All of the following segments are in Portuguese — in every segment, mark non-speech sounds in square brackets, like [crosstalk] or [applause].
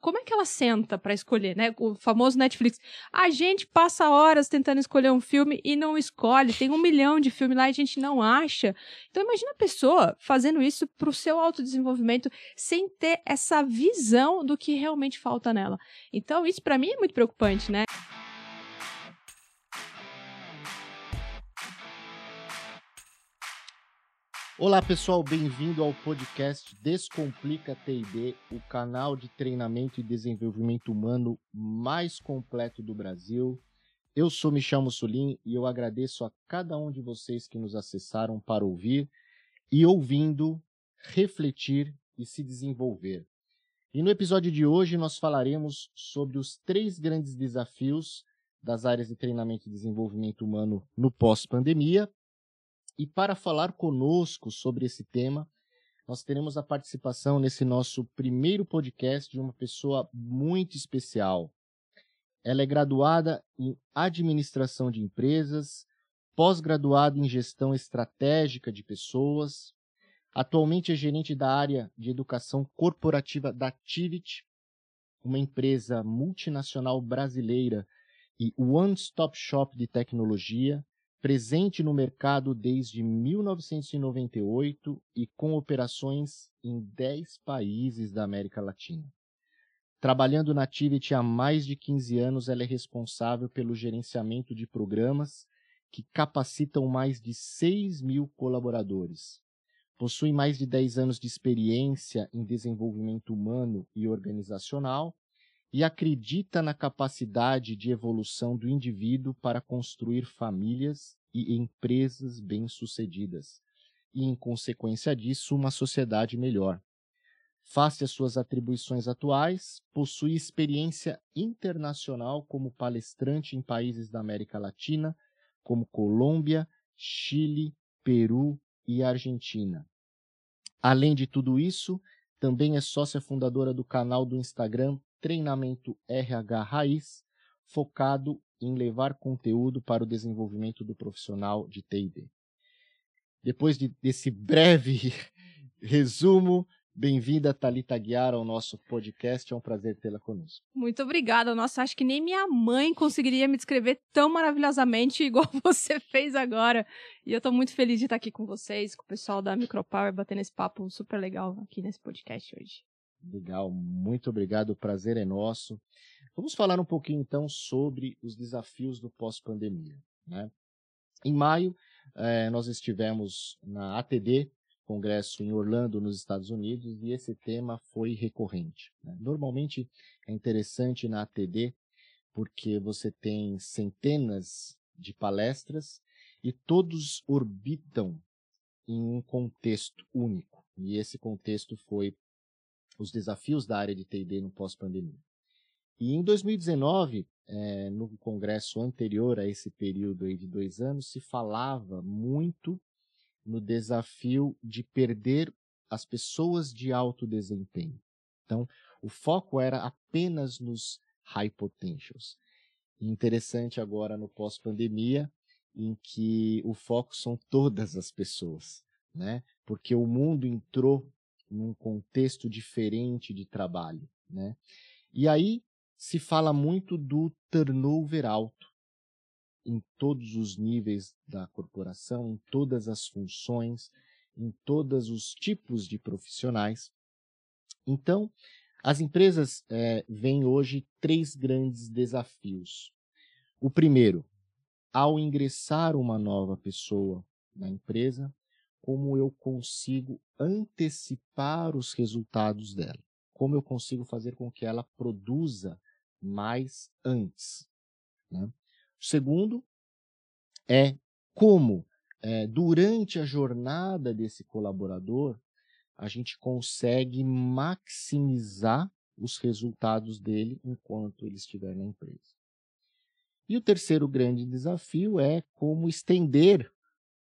como é que ela senta para escolher, né? O famoso Netflix. A gente passa horas tentando escolher um filme e não escolhe. Tem um milhão de filmes lá e a gente não acha. Então imagina a pessoa fazendo isso para o seu autodesenvolvimento sem ter essa visão do que realmente falta nela. Então isso para mim é muito preocupante, né? Olá pessoal, bem-vindo ao podcast Descomplica TD, o canal de treinamento e desenvolvimento humano mais completo do Brasil. Eu sou Michel Mussolini e eu agradeço a cada um de vocês que nos acessaram para ouvir e ouvindo, refletir e se desenvolver. E no episódio de hoje nós falaremos sobre os três grandes desafios das áreas de treinamento e desenvolvimento humano no pós-pandemia e para falar conosco sobre esse tema, nós teremos a participação nesse nosso primeiro podcast de uma pessoa muito especial. Ela é graduada em administração de empresas, pós-graduada em gestão estratégica de pessoas, atualmente é gerente da área de educação corporativa da Tivit, uma empresa multinacional brasileira e one-stop shop de tecnologia presente no mercado desde 1998 e com operações em 10 países da América Latina. Trabalhando na Tivit há mais de 15 anos, ela é responsável pelo gerenciamento de programas que capacitam mais de 6 mil colaboradores. Possui mais de 10 anos de experiência em desenvolvimento humano e organizacional e acredita na capacidade de evolução do indivíduo para construir famílias e empresas bem-sucedidas, e, em consequência disso, uma sociedade melhor. Face às suas atribuições atuais, possui experiência internacional como palestrante em países da América Latina, como Colômbia, Chile, Peru e Argentina. Além de tudo isso, também é sócia fundadora do canal do Instagram treinamento RH Raiz, focado em levar conteúdo para o desenvolvimento do profissional de TD. Depois de, desse breve [laughs] resumo, bem-vinda, Thalita Guiar, ao nosso podcast. É um prazer tê-la conosco. Muito obrigada. Nossa, acho que nem minha mãe conseguiria me descrever tão maravilhosamente [laughs] igual você fez agora. E eu estou muito feliz de estar aqui com vocês, com o pessoal da Micropower, batendo esse papo super legal aqui nesse podcast hoje. Legal, muito obrigado, o prazer é nosso. Vamos falar um pouquinho então sobre os desafios do pós-pandemia. Né? Em maio, eh, nós estivemos na ATD, congresso em Orlando, nos Estados Unidos, e esse tema foi recorrente. Né? Normalmente é interessante na ATD porque você tem centenas de palestras e todos orbitam em um contexto único. E esse contexto foi os desafios da área de TD no pós-pandemia. E em 2019, é, no congresso anterior a esse período aí de dois anos, se falava muito no desafio de perder as pessoas de alto desempenho. Então, o foco era apenas nos high potentials. Interessante agora no pós-pandemia, em que o foco são todas as pessoas, né? Porque o mundo entrou num contexto diferente de trabalho, né? E aí se fala muito do turnover alto em todos os níveis da corporação, em todas as funções, em todos os tipos de profissionais. Então, as empresas é, veem hoje três grandes desafios. O primeiro, ao ingressar uma nova pessoa na empresa, como eu consigo antecipar os resultados dela, como eu consigo fazer com que ela produza mais antes. Né? O segundo é como, é, durante a jornada desse colaborador, a gente consegue maximizar os resultados dele enquanto ele estiver na empresa. E o terceiro grande desafio é como estender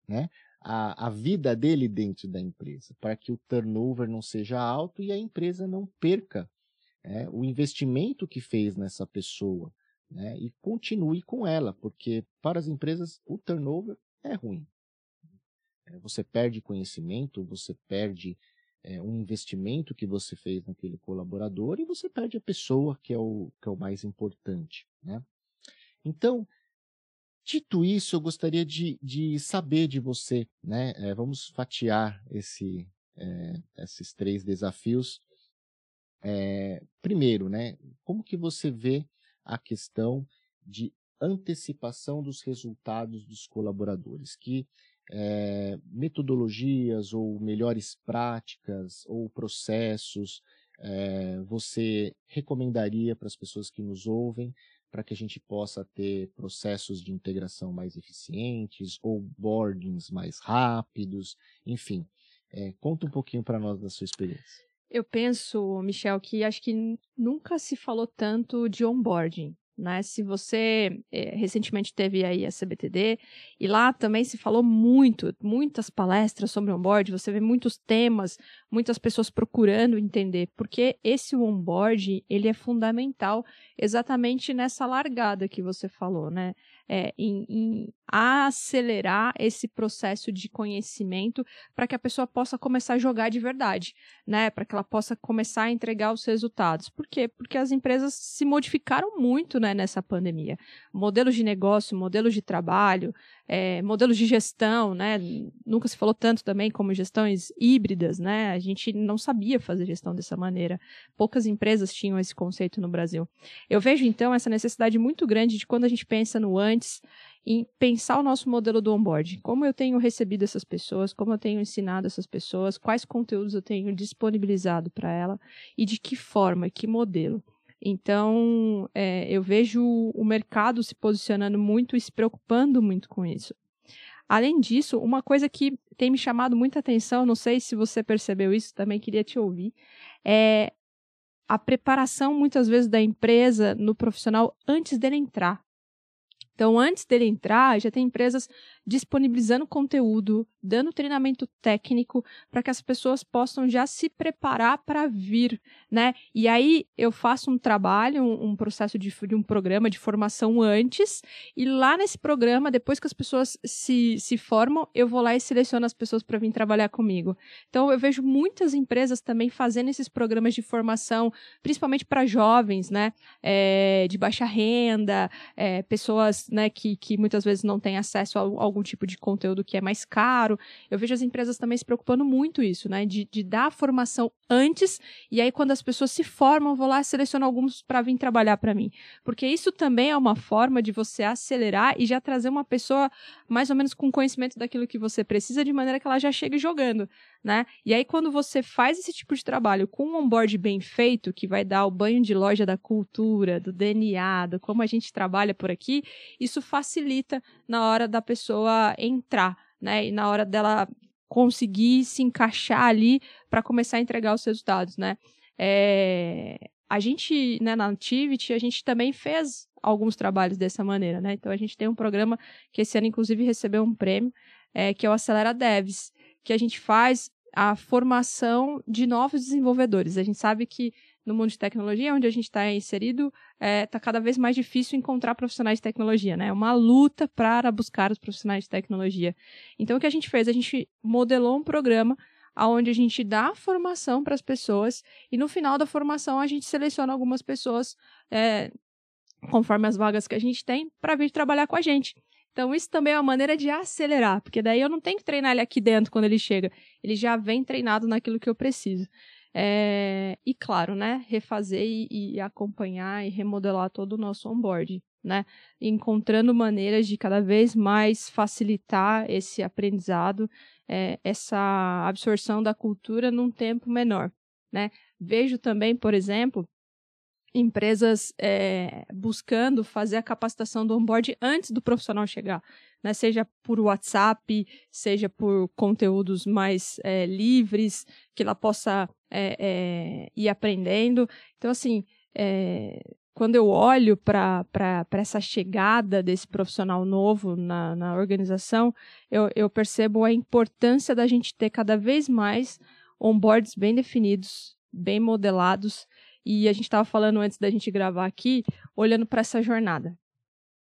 né, a, a vida dele dentro da empresa, para que o turnover não seja alto e a empresa não perca é, o investimento que fez nessa pessoa né, e continue com ela, porque para as empresas o turnover é ruim. É, você perde conhecimento, você perde é, um investimento que você fez naquele colaborador e você perde a pessoa, que é o, que é o mais importante. Né? Então, dito isso, eu gostaria de, de saber de você, né? É, vamos fatiar esse, é, esses três desafios. É, primeiro, né? Como que você vê a questão de antecipação dos resultados dos colaboradores? Que é, metodologias ou melhores práticas ou processos é, você recomendaria para as pessoas que nos ouvem para que a gente possa ter processos de integração mais eficientes ou boardings mais rápidos, enfim. É, conta um pouquinho para nós da sua experiência. Eu penso, Michel, que acho que nunca se falou tanto de onboarding. Né? Se você é, recentemente teve aí a CBTD e lá também se falou muito, muitas palestras sobre onboard, você vê muitos temas, muitas pessoas procurando entender, porque esse onboard ele é fundamental exatamente nessa largada que você falou, né? É, em, em acelerar esse processo de conhecimento para que a pessoa possa começar a jogar de verdade, né? Para que ela possa começar a entregar os resultados. Por quê? Porque as empresas se modificaram muito, né, nessa pandemia. Modelos de negócio, modelos de trabalho, é, modelos de gestão, né? Nunca se falou tanto também como gestões híbridas, né? A gente não sabia fazer gestão dessa maneira. Poucas empresas tinham esse conceito no Brasil. Eu vejo então essa necessidade muito grande de quando a gente pensa no antes, em pensar o nosso modelo do onboard. Como eu tenho recebido essas pessoas, como eu tenho ensinado essas pessoas, quais conteúdos eu tenho disponibilizado para ela e de que forma, que modelo. Então, é, eu vejo o mercado se posicionando muito e se preocupando muito com isso. Além disso, uma coisa que tem me chamado muita atenção, não sei se você percebeu isso, também queria te ouvir, é a preparação muitas vezes da empresa no profissional antes dele entrar. Então, antes dele entrar, já tem empresas disponibilizando conteúdo, dando treinamento técnico para que as pessoas possam já se preparar para vir, né? E aí eu faço um trabalho, um, um processo de, de, um programa de formação antes, e lá nesse programa, depois que as pessoas se, se formam, eu vou lá e seleciono as pessoas para vir trabalhar comigo. Então eu vejo muitas empresas também fazendo esses programas de formação, principalmente para jovens, né? É, de baixa renda, é, pessoas né, que, que muitas vezes não têm acesso a, algum tipo de conteúdo que é mais caro. Eu vejo as empresas também se preocupando muito isso, né? De, de dar a formação antes, e aí quando as pessoas se formam, vou lá seleciono alguns para vir trabalhar para mim. Porque isso também é uma forma de você acelerar e já trazer uma pessoa mais ou menos com conhecimento daquilo que você precisa, de maneira que ela já chegue jogando, né? E aí quando você faz esse tipo de trabalho com um onboard bem feito, que vai dar o banho de loja da cultura, do DNA, do como a gente trabalha por aqui, isso facilita na hora da pessoa entrar, né? E na hora dela conseguir se encaixar ali para começar a entregar os resultados, né? É... A gente, né, na Activity, a gente também fez alguns trabalhos dessa maneira, né? Então a gente tem um programa que esse ano, inclusive, recebeu um prêmio, é, que é o Acelera Devs, que a gente faz a formação de novos desenvolvedores. A gente sabe que no mundo de tecnologia, onde a gente está inserido, está é, tá cada vez mais difícil encontrar profissionais de tecnologia, né? É uma luta para buscar os profissionais de tecnologia. Então, o que a gente fez? A gente modelou um programa onde a gente dá formação para as pessoas e no final da formação a gente seleciona algumas pessoas, é, conforme as vagas que a gente tem, para vir trabalhar com a gente. Então, isso também é uma maneira de acelerar, porque daí eu não tenho que treinar ele aqui dentro quando ele chega. Ele já vem treinado naquilo que eu preciso. É, e claro, né, refazer e, e, acompanhar e remodelar todo o nosso onboard, né, encontrando maneiras de cada vez mais facilitar esse aprendizado, é, essa absorção da cultura num tempo menor, né. Vejo também, por exemplo, empresas é, buscando fazer a capacitação do onboard antes do profissional chegar, né? seja por WhatsApp, seja por conteúdos mais é, livres, que ela possa é, é ir aprendendo. Então, assim, é, quando eu olho para essa chegada desse profissional novo na, na organização, eu, eu percebo a importância da gente ter cada vez mais onboards bem definidos, bem modelados, e a gente estava falando antes da gente gravar aqui, olhando para essa jornada.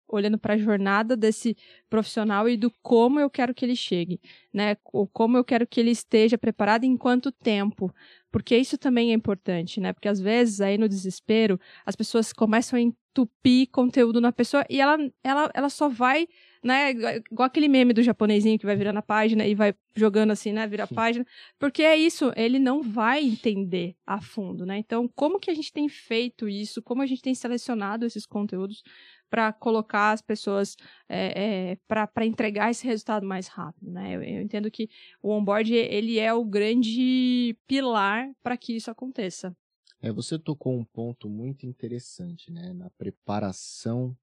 olhando para a jornada desse profissional e do como eu quero que ele chegue, né? Ou como eu quero que ele esteja preparado em quanto tempo. Porque isso também é importante, né? Porque às vezes, aí no desespero, as pessoas começam a entupir conteúdo na pessoa e ela, ela, ela só vai né? Igual aquele meme do japonesinho que vai virando a página e vai jogando assim, né? Vira a página. Porque é isso, ele não vai entender a fundo, né? Então, como que a gente tem feito isso? Como a gente tem selecionado esses conteúdos para colocar as pessoas é, é, para entregar esse resultado mais rápido, né? Eu, eu, entendo que o onboard ele é o grande pilar para que isso aconteça. É, você tocou um ponto muito interessante, né? Na preparação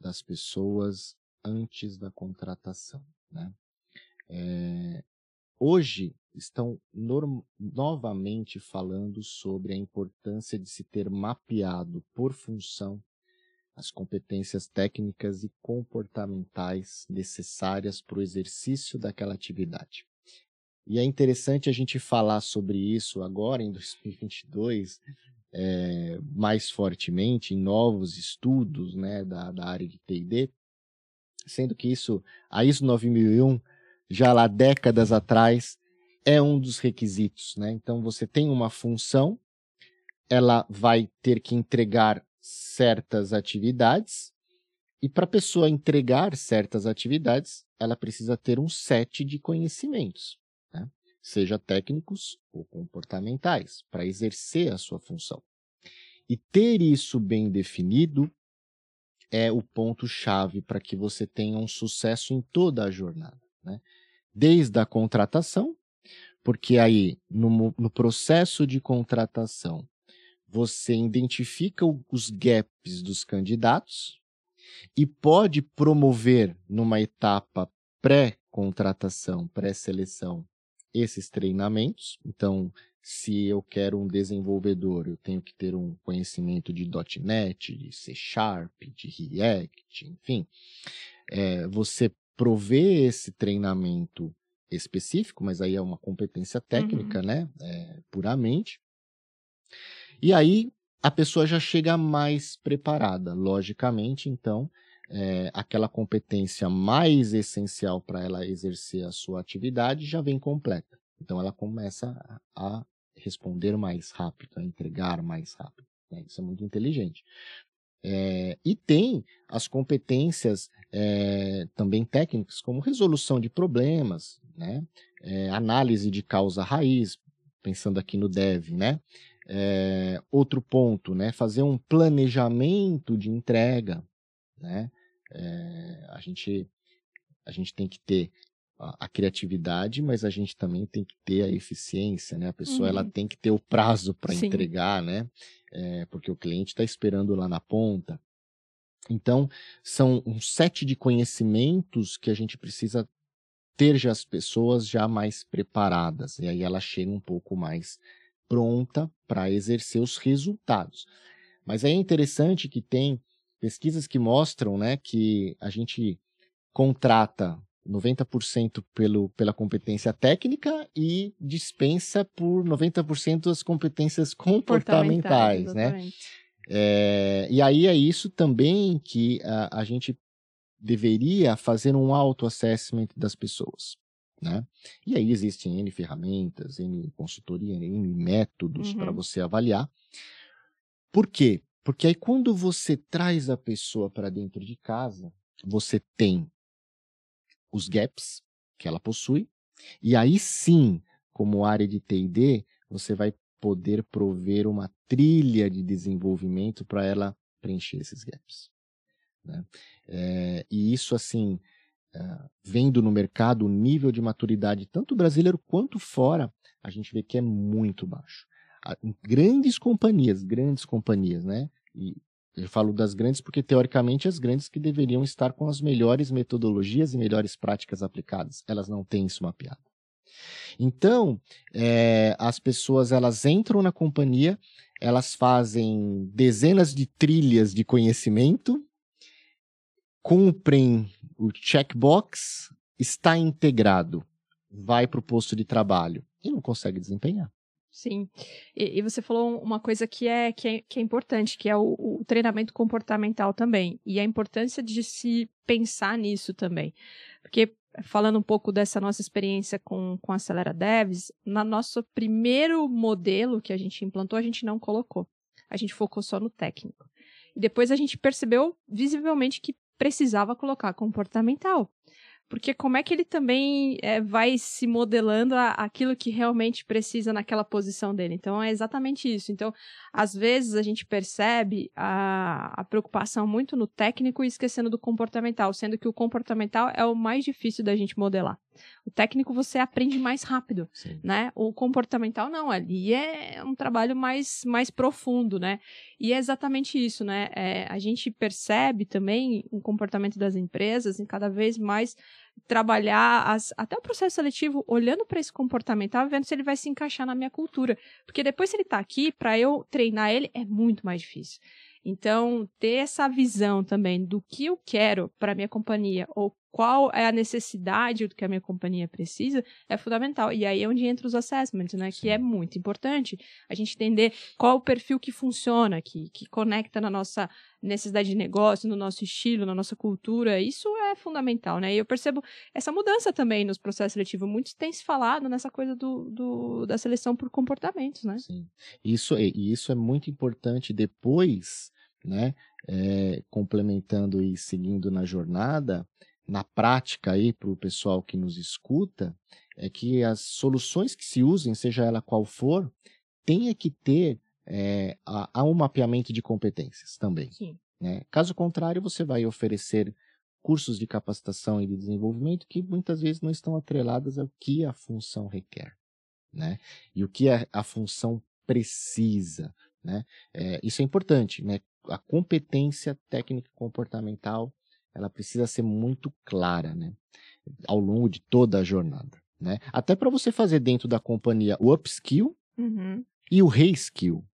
das pessoas antes da contratação. Né? É, hoje estão novamente falando sobre a importância de se ter mapeado por função as competências técnicas e comportamentais necessárias para o exercício daquela atividade. E é interessante a gente falar sobre isso agora, em 2022, é, mais fortemente, em novos estudos né, da, da área de TD, sendo que isso, a ISO 9001, já lá décadas atrás, é um dos requisitos, né? Então você tem uma função, ela vai ter que entregar certas atividades, e para a pessoa entregar certas atividades, ela precisa ter um set de conhecimentos, né? seja técnicos ou comportamentais, para exercer a sua função. E ter isso bem definido é o ponto-chave para que você tenha um sucesso em toda a jornada. Né? Desde a contratação, porque aí, no, no processo de contratação, você identifica os gaps dos candidatos e pode promover numa etapa pré-contratação, pré-seleção, esses treinamentos. Então, se eu quero um desenvolvedor, eu tenho que ter um conhecimento de .NET, de C Sharp, de React, enfim. É, você provê esse treinamento específico, mas aí é uma competência técnica, uhum. né? É, puramente. E aí a pessoa já chega mais preparada, logicamente, então, é, aquela competência mais essencial para ela exercer a sua atividade já vem completa. Então ela começa a responder mais rápido, a entregar mais rápido. Né? Isso é muito inteligente. É, e tem as competências é, também técnicas, como resolução de problemas, né? É, análise de causa raiz, pensando aqui no dev, né? outro ponto, né? fazer um planejamento de entrega. Né? a, gente, a gente tem que ter a, criatividade, mas a gente também tem que ter a eficiência, né? A pessoa uhum. ela tem que ter o prazo para entregar, né? É, porque o cliente está esperando lá na ponta. Então, são um set de conhecimentos que a gente precisa ter já as pessoas já mais preparadas. E aí ela chega um pouco mais pronta para exercer os resultados. Mas é interessante que tem pesquisas que mostram né, que a gente contrata 90% pelo, pela competência técnica e dispensa por 90% as competências comportamentais, né? É, e aí é isso também que a, a gente deveria fazer um auto-assessment das pessoas. Né? E aí existem N ferramentas, N consultoria, N métodos uhum. para você avaliar. Por quê? Porque aí quando você traz a pessoa para dentro de casa, você tem os gaps que ela possui, e aí sim, como área de TD, você vai poder prover uma trilha de desenvolvimento para ela preencher esses gaps. Né? É, e isso, assim, é, vendo no mercado o nível de maturidade, tanto brasileiro quanto fora, a gente vê que é muito baixo. Grandes companhias, grandes companhias, né? E eu falo das grandes porque, teoricamente, as grandes que deveriam estar com as melhores metodologias e melhores práticas aplicadas. Elas não têm isso mapeado. Então, é, as pessoas elas entram na companhia, elas fazem dezenas de trilhas de conhecimento, cumprem o checkbox, está integrado, vai para o posto de trabalho e não consegue desempenhar. Sim. E, e, você falou uma coisa que é, que é, que é importante, que é o, o, treinamento comportamental também. E a importância de se pensar nisso também. Porque, falando um pouco dessa nossa experiência com, com a Acelera Devs, no nosso primeiro modelo que a gente implantou, a gente não colocou. A gente focou só no técnico. E depois a gente percebeu visivelmente que precisava colocar comportamental. Porque como é que ele também é, vai se modelando a, aquilo que realmente precisa naquela posição dele? Então, é exatamente isso. Então, às vezes a gente percebe a, a preocupação muito no técnico e esquecendo do comportamental, sendo que o comportamental é o mais difícil da gente modelar. O técnico você aprende mais rápido, Sim. né? O comportamental não, ali é um trabalho mais, mais profundo, né? E é exatamente isso, né? É, a gente percebe também o comportamento das empresas em cada vez mais trabalhar as, até o processo seletivo olhando para esse comportamental, vendo se ele vai se encaixar na minha cultura, porque depois se ele está aqui para eu treinar ele é muito mais difícil. Então, ter essa visão também do que eu quero para minha companhia ou qual é a necessidade do que a minha companhia precisa é fundamental. E aí é onde entra os assessments, né? Sim. Que é muito importante a gente entender qual o perfil que funciona, que, que conecta na nossa necessidade de negócio, no nosso estilo, na nossa cultura. Isso é fundamental, né? E eu percebo essa mudança também nos processos seletivos. Muitos têm se falado nessa coisa do, do da seleção por comportamentos, né? Sim. Isso, é, e isso é muito importante depois né? É, complementando e seguindo na jornada, na prática aí para o pessoal que nos escuta, é que as soluções que se usem, seja ela qual for, tenha que ter é, a, a um mapeamento de competências também. Né? Caso contrário, você vai oferecer cursos de capacitação e de desenvolvimento que muitas vezes não estão atreladas ao que a função requer, né? E o que a, a função precisa, né? É, isso é importante, né? a competência técnica comportamental ela precisa ser muito clara, né? Ao longo de toda a jornada, né? Até para você fazer dentro da companhia o upskill uhum. e o reskill,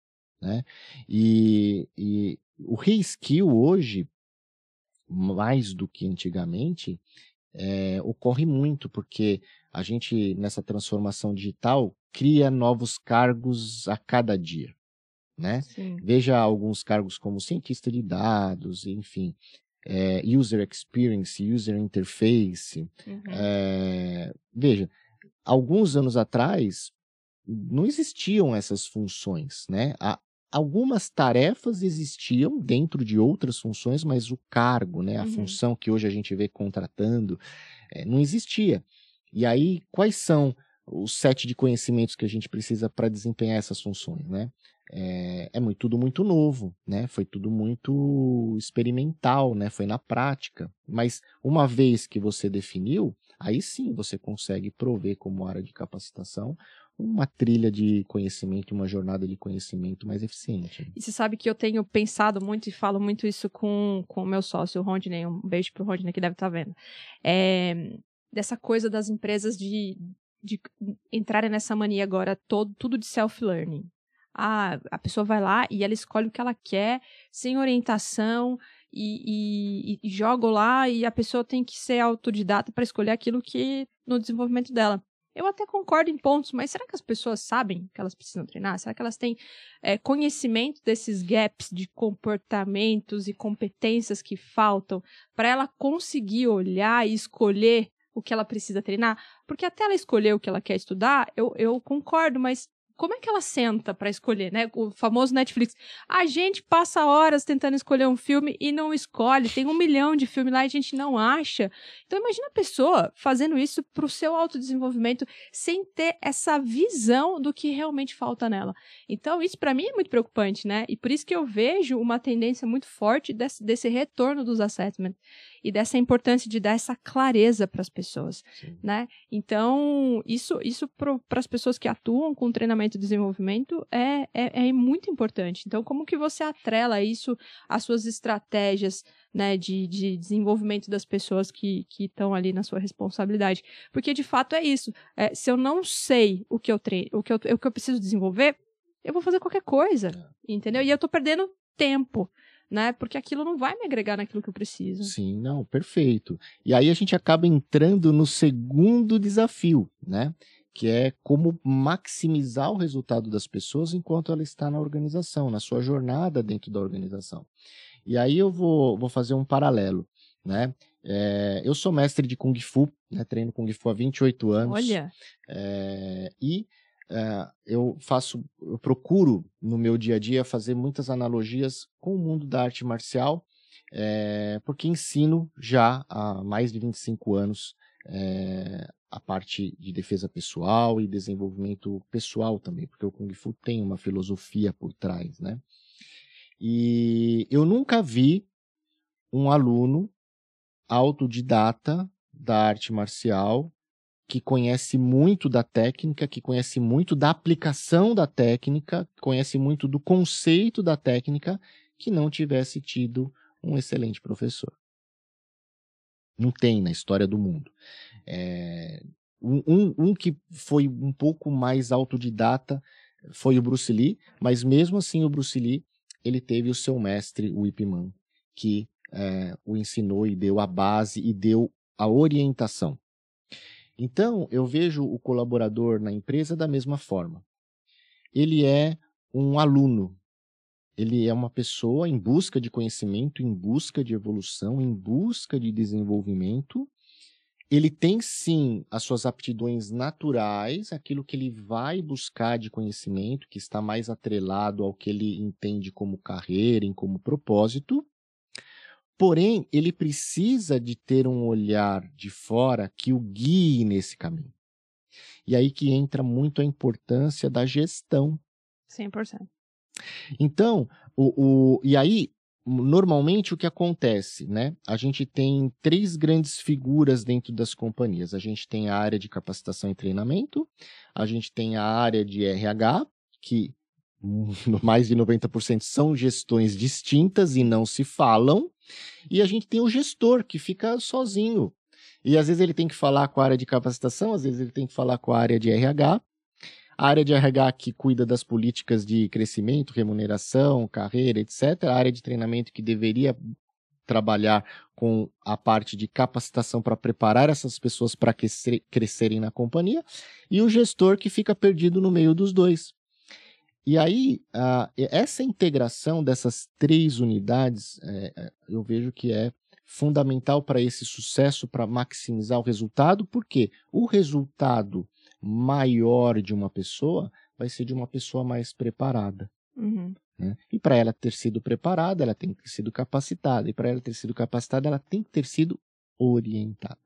né? E, e o reskill hoje, mais do que antigamente, é, ocorre muito porque a gente nessa transformação digital cria novos cargos a cada dia né? Veja alguns cargos como cientista de dados, enfim, é, user experience, user interface. Uhum. É, veja, alguns anos atrás não existiam essas funções, né? Algumas tarefas existiam dentro de outras funções, mas o cargo, né, a uhum. função que hoje a gente vê contratando, é, não existia. E aí, quais são os sete de conhecimentos que a gente precisa para desempenhar essas funções, né? É, é muito, tudo muito novo, né? Foi tudo muito experimental, né? Foi na prática. Mas uma vez que você definiu, aí sim você consegue prover como área de capacitação uma trilha de conhecimento, uma jornada de conhecimento mais eficiente. E você sabe que eu tenho pensado muito e falo muito isso com o meu sócio, o Rondney, um beijo pro Rondney que deve estar tá vendo. É, dessa coisa das empresas de, de entrarem nessa mania agora, todo, tudo de self-learning a, a pessoa vai lá e ela escolhe o que ela quer, sem orientação, e, e, e joga lá e a pessoa tem que ser autodidata para escolher aquilo que no desenvolvimento dela. Eu até concordo em pontos, mas será que as pessoas sabem que elas precisam treinar? Será que elas têm é, conhecimento desses gaps de comportamentos e competências que faltam para ela conseguir olhar e escolher o que ela precisa treinar? Porque até ela escolher o que ela quer estudar, eu, eu concordo, mas como é que ela senta para escolher, né? O famoso Netflix. A gente passa horas tentando escolher um filme e não escolhe. Tem um milhão de filmes lá e a gente não acha. Então imagina a pessoa fazendo isso para o seu autodesenvolvimento sem ter essa visão do que realmente falta nela. Então isso para mim é muito preocupante, né? E por isso que eu vejo uma tendência muito forte desse, desse retorno dos assessments e dessa importância de dar essa clareza para as pessoas, Sim. né? Então, isso, isso para as pessoas que atuam com treinamento e desenvolvimento é, é, é, muito importante. Então, como que você atrela isso às suas estratégias, né, de, de desenvolvimento das pessoas que estão ali na sua responsabilidade? Porque, de fato, é isso. É, se eu não sei o que eu treino, o que eu, o que eu preciso desenvolver, eu vou fazer qualquer coisa, é. entendeu? E eu estou perdendo tempo né? Porque aquilo não vai me agregar naquilo que eu preciso. Sim, não, perfeito. E aí a gente acaba entrando no segundo desafio, né? que é como maximizar o resultado das pessoas enquanto ela está na organização, na sua jornada dentro da organização. E aí eu vou, vou fazer um paralelo, né? É, eu sou mestre de Kung Fu, né? treino Kung Fu há 28 anos. Olha! É, e é, eu faço, eu procuro no meu dia a dia fazer muitas analogias com o mundo da arte marcial, é, porque ensino já há mais de 25 anos é, a parte de defesa pessoal e desenvolvimento pessoal também, porque o Kung Fu tem uma filosofia por trás, né? E eu nunca vi um aluno autodidata da arte marcial que conhece muito da técnica, que conhece muito da aplicação da técnica, conhece muito do conceito da técnica, que não tivesse tido um excelente professor. Não tem na história do mundo. É, um, um, que foi um pouco mais autodidata foi o Bruce Lee, mas mesmo assim o Bruce Lee ele teve o seu mestre, o Ip Man, que é, o ensinou e deu a base e deu a orientação. Então, eu vejo o colaborador na empresa da mesma forma. Ele é um aluno, ele é uma pessoa em busca de conhecimento, em busca de evolução, em busca de desenvolvimento. Ele tem sim as suas aptidões naturais, aquilo que ele vai buscar de conhecimento, que está mais atrelado ao que ele entende como carreira, como propósito. Porém, ele precisa de ter um olhar de fora que o guie nesse caminho. E aí que entra muito a importância da gestão. 100%. Então, o, o, e aí, normalmente o que acontece, né? A gente tem três grandes figuras dentro das companhias. A gente tem a área de capacitação e treinamento, a gente tem a área de RH, que [laughs] mais de 90% são gestões distintas e não se falam, e a gente tem o gestor que fica sozinho. E às vezes ele tem que falar com a área de capacitação, às vezes ele tem que falar com a área de RH, a área de RH que cuida das políticas de crescimento, remuneração, carreira, etc. A área de treinamento que deveria trabalhar com a parte de capacitação para preparar essas pessoas para crescerem na companhia, e o gestor que fica perdido no meio dos dois. E aí, uh, essa integração dessas três unidades, é, é, eu vejo que é fundamental para esse sucesso, para maximizar o resultado, porque o resultado maior de uma pessoa vai ser de uma pessoa mais preparada. Uhum. Né? E para ela ter sido preparada, ela tem que ter sido capacitada. E para ela ter sido capacitada, ela tem que ter sido orientada.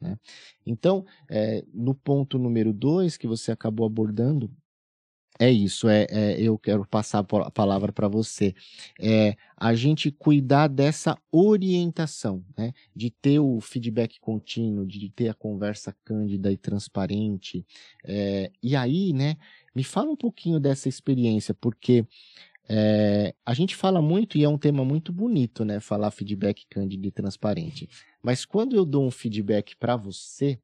Né? Então, é, no ponto número dois que você acabou abordando, é isso, é, é, eu quero passar a palavra para você. É a gente cuidar dessa orientação, né? De ter o feedback contínuo, de ter a conversa cândida e transparente. É, e aí, né? Me fala um pouquinho dessa experiência, porque é, a gente fala muito e é um tema muito bonito, né? Falar feedback cândido e transparente. Mas quando eu dou um feedback para você,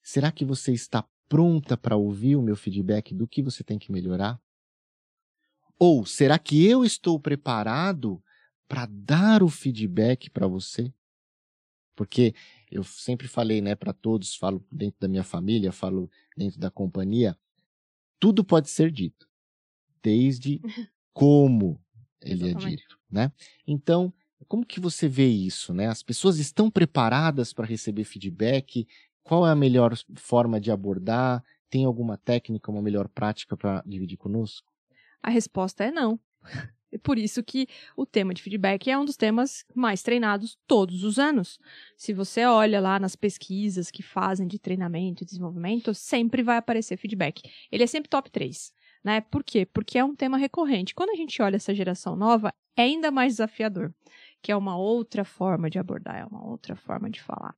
será que você está pronta para ouvir o meu feedback do que você tem que melhorar? Ou será que eu estou preparado para dar o feedback para você? Porque eu sempre falei, né, para todos, falo dentro da minha família, falo dentro da companhia, tudo pode ser dito, desde [laughs] como ele é dito, né? Então, como que você vê isso, né? As pessoas estão preparadas para receber feedback? Qual é a melhor forma de abordar? Tem alguma técnica, uma melhor prática para dividir conosco? A resposta é não. [laughs] É por isso que o tema de feedback é um dos temas mais treinados todos os anos. Se você olha lá nas pesquisas que fazem de treinamento e desenvolvimento, sempre vai aparecer feedback. Ele é sempre top 3. Né? Por quê? Porque é um tema recorrente. Quando a gente olha essa geração nova, é ainda mais desafiador, que é uma outra forma de abordar, é uma outra forma de falar.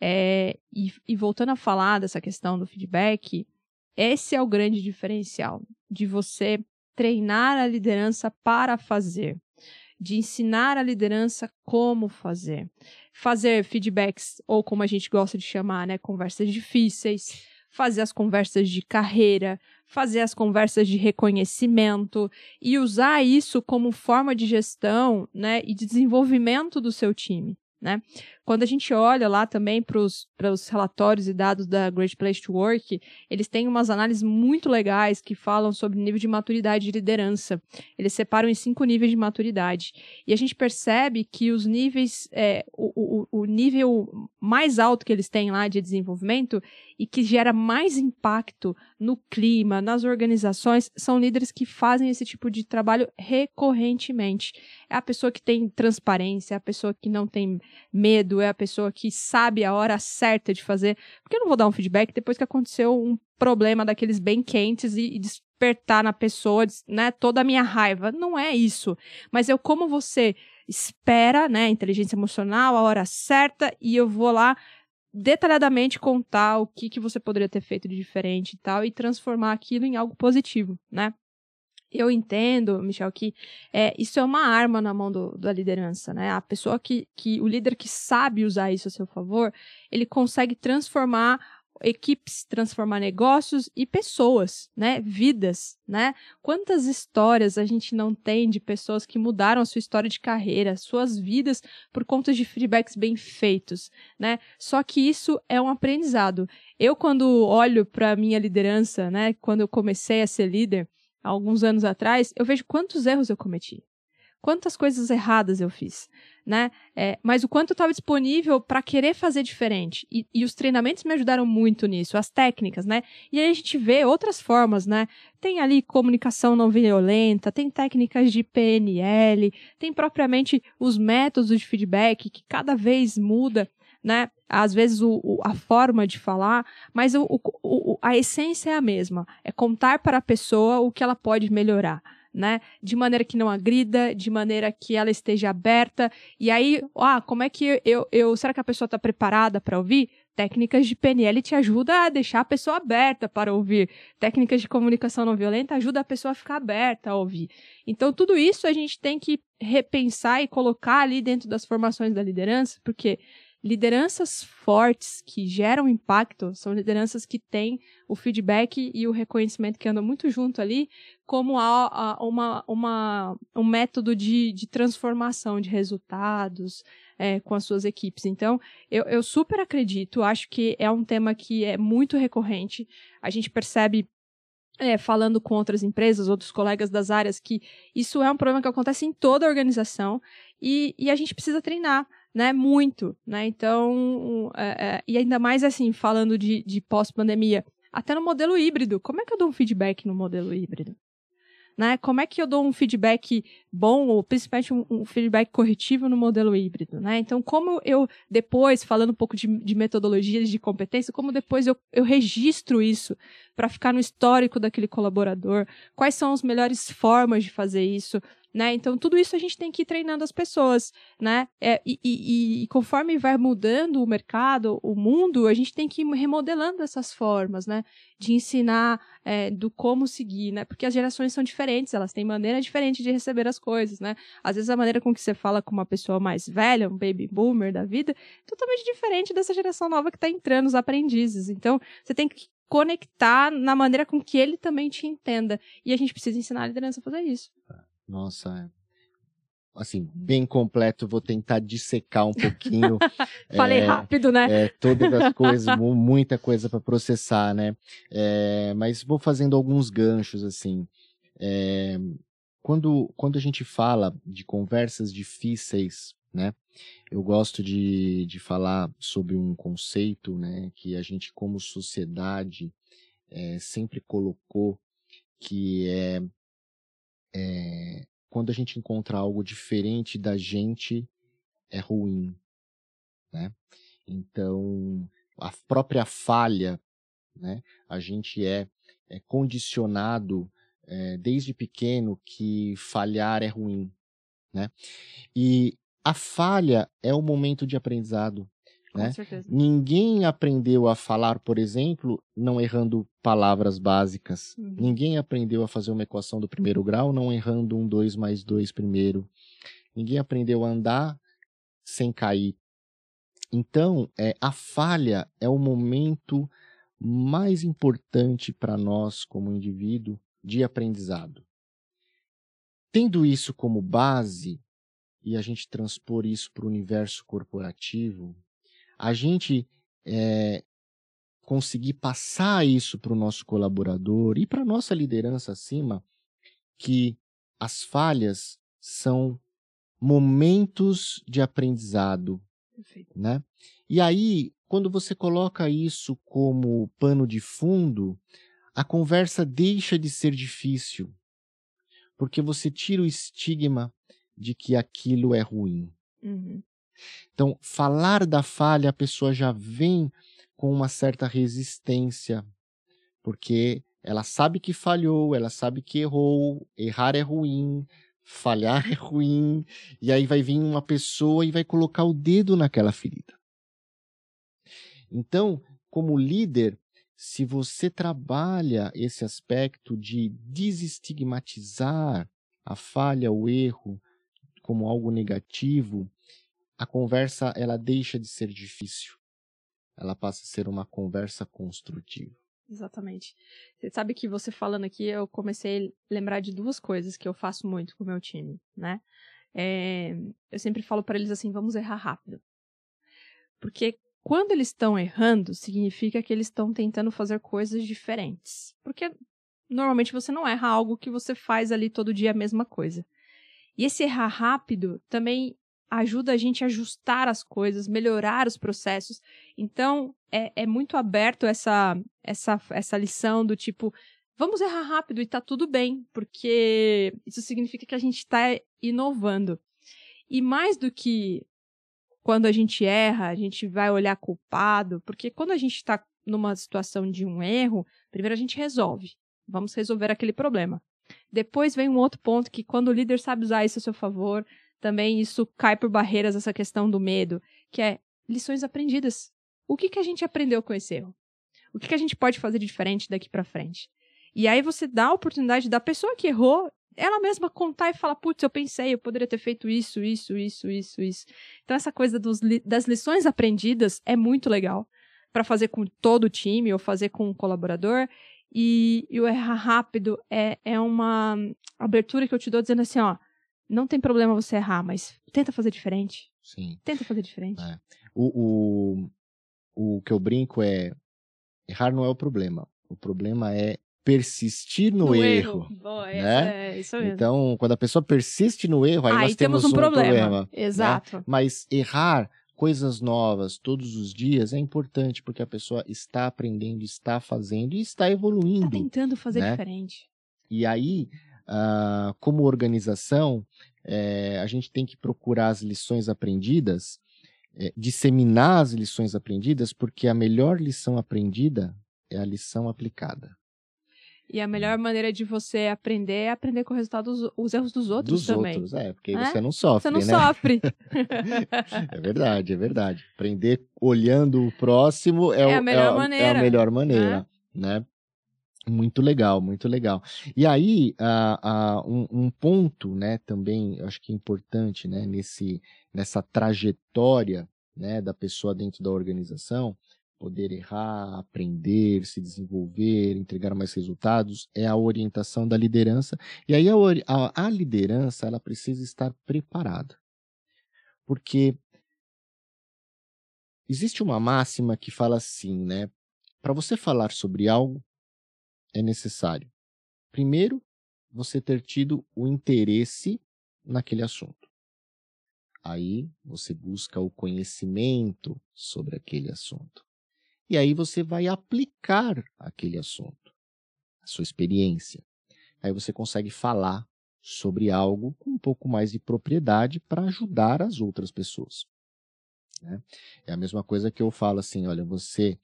É, e, e voltando a falar dessa questão do feedback, esse é o grande diferencial de você treinar a liderança para fazer, de ensinar a liderança como fazer, fazer feedbacks ou como a gente gosta de chamar, né, conversas difíceis, fazer as conversas de carreira, fazer as conversas de reconhecimento e usar isso como forma de gestão, né, e de desenvolvimento do seu time, né? Quando a gente olha lá também para os relatórios e dados da Great Place to Work, eles têm umas análises muito legais que falam sobre nível de maturidade de liderança. Eles separam em cinco níveis de maturidade. E a gente percebe que os níveis, é, o, o, o nível mais alto que eles têm lá de desenvolvimento e que gera mais impacto no clima, nas organizações, são líderes que fazem esse tipo de trabalho recorrentemente. É a pessoa que tem transparência, é a pessoa que não tem medo, é a pessoa que sabe a hora certa de fazer. Porque eu não vou dar um feedback depois que aconteceu um problema daqueles bem quentes e, e despertar na pessoa, né, toda a minha raiva. Não é isso. Mas eu como você espera, né, inteligência emocional, a hora certa e eu vou lá detalhadamente contar o que, que você poderia ter feito de diferente e tal, e transformar aquilo em algo positivo, né? Eu entendo, Michel, que é, isso é uma arma na mão do, da liderança, né? A pessoa que, que, o líder que sabe usar isso a seu favor, ele consegue transformar equipes, transformar negócios e pessoas, né? Vidas, né? Quantas histórias a gente não tem de pessoas que mudaram a sua história de carreira, suas vidas por conta de feedbacks bem feitos, né? Só que isso é um aprendizado. Eu quando olho para minha liderança, né, quando eu comecei a ser líder, há alguns anos atrás, eu vejo quantos erros eu cometi quantas coisas erradas eu fiz, né? É, mas o quanto eu estava disponível para querer fazer diferente. E, e, os treinamentos me ajudaram muito nisso, as técnicas, né? E aí a gente vê outras formas, né? Tem ali comunicação não violenta, tem técnicas de PNL, tem propriamente os métodos de feedback que cada vez muda. Né? Às vezes o, o, a forma de falar, mas o, a essência é a mesma. É contar para a pessoa o que ela pode melhorar né? De maneira que não agrida, de maneira que ela esteja aberta. E aí, ah, como é que eu, eu será que a pessoa está preparada para ouvir? Técnicas de PNL te ajudam a deixar a pessoa aberta para ouvir. Técnicas de comunicação não violenta ajudam a pessoa a ficar aberta a ouvir. Então, tudo isso a gente tem que repensar e colocar ali dentro das formações da liderança, porque lideranças fortes que geram impacto são lideranças que têm o feedback e o reconhecimento que andam muito junto ali, como a, a, uma, uma, um método de, de transformação de resultados é, com as suas equipes. Então, eu, eu super acredito, acho que é um tema que é muito recorrente. A gente percebe é, falando com outras empresas, outros colegas das áreas, que isso é um problema que acontece em toda a organização e, e a gente precisa treinar né, muito, né, então, é, é, e ainda mais assim, falando de, de pós-pandemia, até no modelo híbrido, como é que eu dou um feedback no modelo híbrido? Né? Como é que eu dou um feedback bom, ou principalmente um, um feedback corretivo no modelo híbrido, né? Então, como eu depois, falando um pouco de, de metodologias de competência, como depois eu, eu registro isso para ficar no histórico daquele colaborador, quais são as melhores formas de fazer isso, né? Então, tudo isso a gente tem que ir treinando as pessoas, né? É, e, e, e, conforme vai mudando o mercado, o mundo, a gente tem que ir remodelando essas formas, né? De ensinar é, do como seguir, né? Porque as gerações são diferentes, elas têm maneira diferente de receber as coisas, né? Às vezes a maneira com que você fala com uma pessoa mais velha, um baby boomer da vida, é totalmente diferente dessa geração nova que está entrando, os aprendizes. Então, você tem que conectar na maneira com que ele também te entenda. E a gente precisa ensinar a liderança a fazer isso. Nossa, é. assim, bem completo, vou tentar dissecar um pouquinho. [laughs] Falei é, rápido, né? É, todas as coisas, [laughs] muita coisa para processar, né? É, mas vou fazendo alguns ganchos, assim. Quando, quando a gente fala de conversas difíceis, né? Eu gosto de, de falar sobre um conceito, né? Que a gente, como sociedade, é, sempre colocou, que é é, quando a gente encontra algo diferente da gente, é ruim, né? Então, a própria falha, né? A gente é, é condicionado é, desde pequeno que falhar é ruim, né? E a falha é o momento de aprendizado. Né? Ninguém aprendeu a falar, por exemplo, não errando palavras básicas. Uhum. Ninguém aprendeu a fazer uma equação do primeiro [laughs] grau não errando um 2 mais 2 primeiro. Ninguém aprendeu a andar sem cair. Então, é, a falha é o momento mais importante para nós, como indivíduo, de aprendizado. Tendo isso como base, e a gente transpor isso para o universo corporativo, a gente é, conseguir passar isso para o nosso colaborador e para a nossa liderança acima, que as falhas são momentos de aprendizado, Perfeito. né? E aí, quando você coloca isso como pano de fundo, a conversa deixa de ser difícil, porque você tira o estigma de que aquilo é ruim. Uhum. Então, falar da falha, a pessoa já vem com uma certa resistência, porque ela sabe que falhou, ela sabe que errou, errar é ruim, falhar [laughs] é ruim, e aí vai vir uma pessoa e vai colocar o dedo naquela ferida. Então, como líder, se você trabalha esse aspecto de desestigmatizar a falha, o erro como algo negativo, a conversa ela deixa de ser difícil. Ela passa a ser uma conversa construtiva. Exatamente. Você sabe que você falando aqui, eu comecei a lembrar de duas coisas que eu faço muito com o meu time, né? É, eu sempre falo para eles assim: vamos errar rápido. Porque quando eles estão errando, significa que eles estão tentando fazer coisas diferentes. Porque normalmente você não erra algo que você faz ali todo dia a mesma coisa. E esse errar rápido também ajuda a gente a ajustar as coisas, melhorar os processos. Então, é, é muito aberto essa, essa, essa lição do tipo, vamos errar rápido e tá tudo bem, porque isso significa que a gente está inovando. E mais do que quando a gente erra, a gente vai olhar culpado, porque quando a gente está numa situação de um erro, primeiro a gente resolve. Vamos resolver aquele problema. Depois vem um outro ponto que quando o líder sabe usar isso a seu favor, também isso cai por barreiras essa questão do medo, que é lições aprendidas. O que, que a gente aprendeu com esse erro? O que, que a gente pode fazer de diferente daqui para frente? E aí você dá a oportunidade da pessoa que errou, ela mesma contar e falar, putz, eu pensei, eu poderia ter feito isso, isso, isso, isso, isso. Então essa coisa dos, das lições aprendidas é muito legal para fazer com todo o time ou fazer com um colaborador. E, e o errar rápido é, é uma abertura que eu te dou dizendo assim, ó, não tem problema você errar, mas tenta fazer diferente. Sim. Tenta fazer diferente. É. O, o, o que eu brinco é errar não é o problema. O problema é persistir no, No erro. erro. Boa, né? é, isso mesmo. Então, quando a pessoa persiste no erro, aí, Aí nós temos, temos um problema. né? Exato. Mas errar coisas novas todos os dias é importante porque a pessoa está aprendendo, está fazendo e está Tá evoluindo. tentando fazer né? diferente. E aí, ah, como organização, eh, a gente tem que procurar as lições aprendidas, eh, disseminar as lições aprendidas, porque a melhor lição aprendida é a lição aplicada. E a melhor maneira de você aprender é aprender com o resultado dos os erros dos outros Dos também. outros, é, porque É? você não sofre, Você não né? sofre. [laughs] É verdade, é verdade. Aprender olhando o próximo é, É a o- melhor é é maneira, a melhor maneira, né? Muito legal, muito legal. E aí, ah, ah, um, um ponto, né, também, eu acho que é importante, né, nesse, nessa trajetória, né, da pessoa dentro da organização, poder errar, aprender, se desenvolver, entregar mais resultados, é a orientação da liderança. E aí a, a, a liderança, ela precisa estar preparada. Porque existe uma máxima que fala assim, né? Para você falar sobre algo, é necessário, primeiro, você ter tido o interesse naquele assunto. Aí você busca o conhecimento sobre aquele assunto. E aí você vai aplicar aquele assunto, a sua experiência. Aí você consegue falar sobre algo com um pouco mais de propriedade para ajudar as outras pessoas. né? É a mesma coisa que eu falo assim, olha, você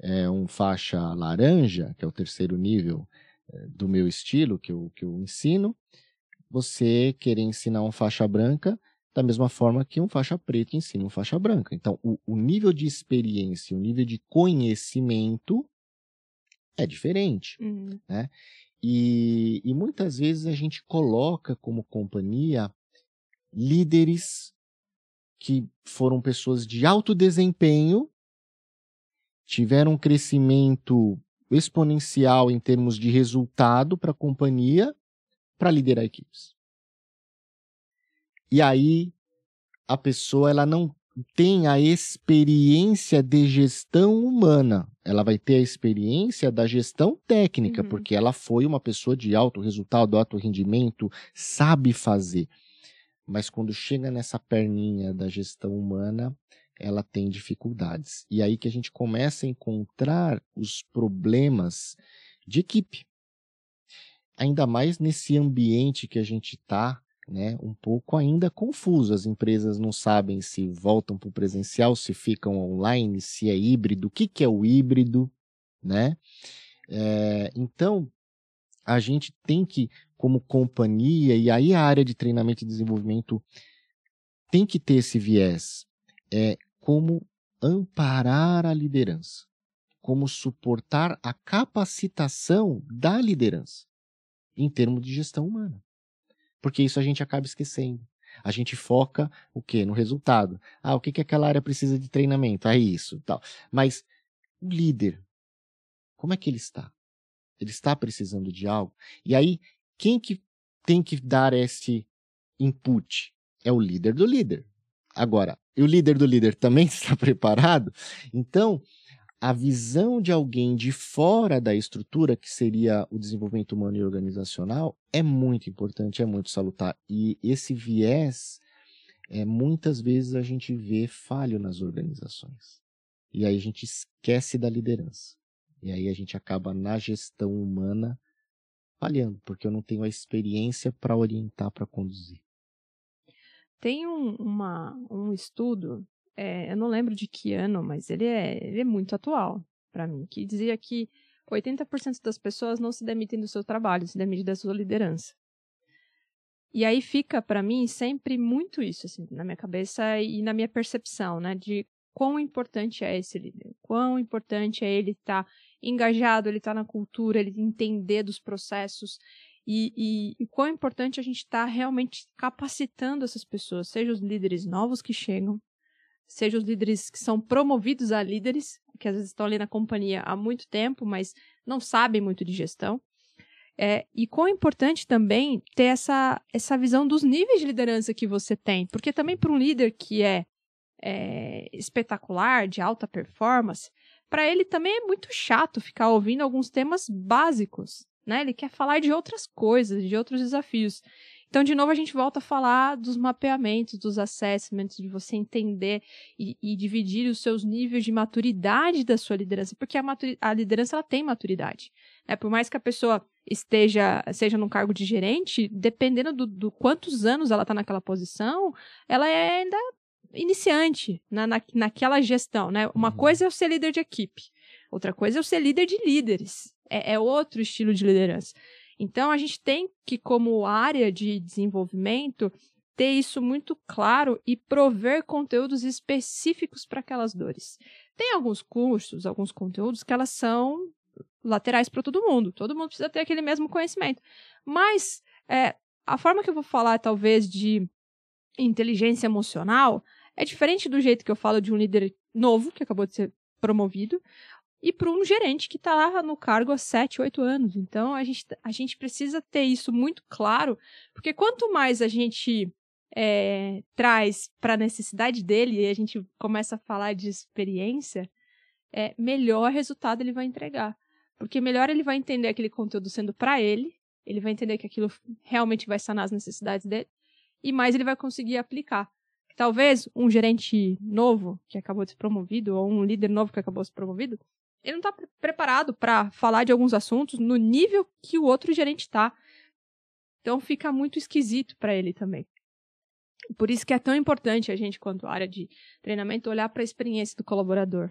é um faixa laranja, que é o terceiro nível eh, do meu estilo que eu, que eu ensino, você querer ensinar um faixa branca da mesma forma que um faixa preta ensina um faixa branca. Então, o, o nível de experiência, o nível de conhecimento é diferente. Uhum. E, e muitas vezes a gente coloca como companhia líderes que foram pessoas de alto desempenho, tiveram um crescimento exponencial em termos de resultado para a companhia, para liderar equipes. E aí a pessoa ela não tem a experiência de gestão humana. Ela vai ter a experiência da gestão técnica, uhum. porque ela foi uma pessoa de alto resultado, alto rendimento, sabe fazer. Mas quando chega nessa perninha da gestão humana, ela tem dificuldades. E aí que a gente começa a encontrar os problemas de equipe. Ainda mais nesse ambiente que a gente está, né, um pouco ainda confuso. As empresas não sabem se voltam para o presencial, se ficam online, se é híbrido, o que, que é o híbrido, né? É, então, a gente tem que, como companhia, e aí a área de treinamento e desenvolvimento tem que ter esse viés, é como amparar a liderança, como suportar a capacitação da liderança em termos de gestão humana. Porque isso a gente acaba esquecendo. A gente foca o quê? No resultado. Ah, o que, que aquela área precisa de treinamento? Ah, isso, tal. Mas o líder, como é que ele está? Ele está precisando de algo? E aí, quem que tem que dar esse input? É o líder do líder. Agora, e o líder do líder também [laughs] está preparado? Então, a visão de alguém de fora da estrutura, que seria o desenvolvimento humano e organizacional, é muito importante, é muito salutar. E esse viés, é, muitas vezes a gente vê falho nas organizações. E aí a gente esquece da liderança. E aí a gente acaba na gestão humana falhando, porque eu não tenho a experiência para orientar, para conduzir. Tem um, uma, um estudo, é, eu não lembro de que ano, mas ele é, ele é muito atual para mim, que dizia que 80% das pessoas não se demitem do seu trabalho, se demitem da sua liderança. E aí fica para mim sempre muito isso assim, na minha cabeça e na minha percepção, né, de quão importante é esse líder, quão importante é ele estar tá engajado, ele estar tá na cultura, ele entender dos processos e, e, e quão importante a gente está realmente capacitando essas pessoas, seja os líderes novos que chegam, seja os líderes que são promovidos a líderes, que às vezes estão ali na companhia há muito tempo, mas não sabem muito de gestão. É, e quão importante também ter essa, essa visão dos níveis de liderança que você tem. Porque também para um líder que é, é espetacular, de alta performance, para ele também é muito chato ficar ouvindo alguns temas básicos né? Ele quer falar de outras coisas, de outros desafios. Então, de novo, a gente volta a falar dos mapeamentos, dos assessments, de você entender e, e dividir os seus níveis de maturidade da sua liderança, porque a, a liderança ela tem maturidade. Né? Por mais que a pessoa esteja seja num cargo de gerente, dependendo do, do quantos anos ela está naquela posição, ela é ainda iniciante na, na, naquela gestão. Né? Uma uhum. coisa é eu ser líder de equipe, outra coisa é eu ser líder de líderes é, é outro estilo de liderança. Então, a gente tem que, como área de desenvolvimento, ter isso muito claro e prover conteúdos específicos para aquelas dores. Tem alguns cursos, alguns conteúdos que elas são laterais para todo mundo. Todo mundo precisa ter aquele mesmo conhecimento. Mas é, a forma que eu vou falar, talvez, de inteligência emocional é diferente do jeito que eu falo de um líder novo que acabou de ser promovido, e para um gerente que está lá no cargo há 7, 8 anos. Então, a gente, a gente precisa ter isso muito claro, porque quanto mais a gente é, traz para a necessidade dele e a gente começa a falar de experiência, é, melhor resultado ele vai entregar. Porque melhor ele vai entender aquele conteúdo sendo para ele, ele vai entender que aquilo realmente vai sanar as necessidades dele, e mais ele vai conseguir aplicar. Talvez um gerente novo que acabou de ser promovido, ou um líder novo que acabou de ser promovido, ele não está preparado para falar de alguns assuntos no nível que o outro gerente está. Então fica muito esquisito para ele também. Por isso que é tão importante a gente, quanto área de treinamento, olhar para a experiência do colaborador.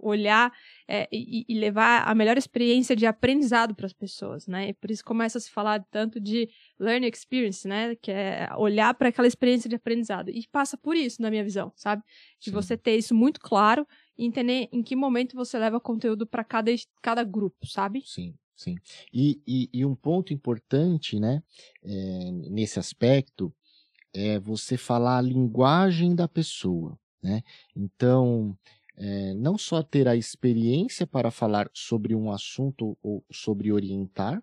Olhar é, e, e, levar a melhor experiência de aprendizado para as pessoas, né? E por isso começa a se falar tanto de learning experience, né? Que é olhar para aquela experiência de aprendizado. E passa por isso, na minha visão, sabe? De Sim. você ter isso muito claro e entender em que momento você leva conteúdo para cada, cada grupo, sabe? Sim, sim. E, e, e um ponto importante, né, é, nesse aspecto, é você falar a linguagem da pessoa, né? Então, é, não só ter a experiência para falar sobre um assunto ou sobre orientar,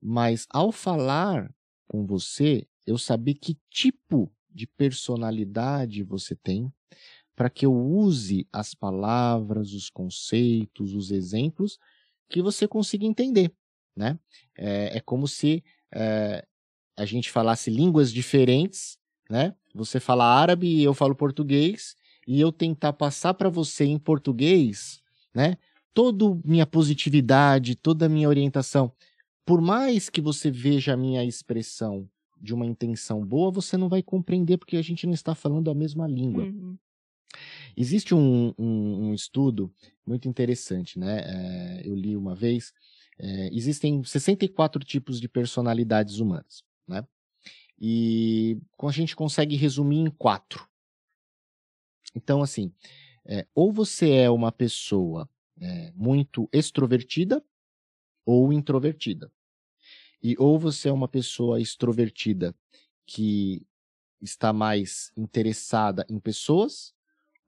mas ao falar com você, eu saber que tipo de personalidade você tem para que eu use as palavras, os conceitos, os exemplos que você consiga entender, né? É, é como se é, a gente falasse línguas diferentes, né? Você fala árabe e eu falo português e eu tentar passar para você em português, né? Toda minha positividade, toda a minha orientação, por mais que você veja a minha expressão de uma intenção boa, você não vai compreender porque a gente não está falando a mesma língua. Uhum. Existe um, um, um, estudo muito interessante, né? É, eu li uma vez. É, existem 64 tipos de personalidades humanas, né? E a gente consegue resumir em quatro. Então, assim, é, ou você é uma pessoa é, muito extrovertida ou introvertida. E ou você é uma pessoa extrovertida que está mais interessada em pessoas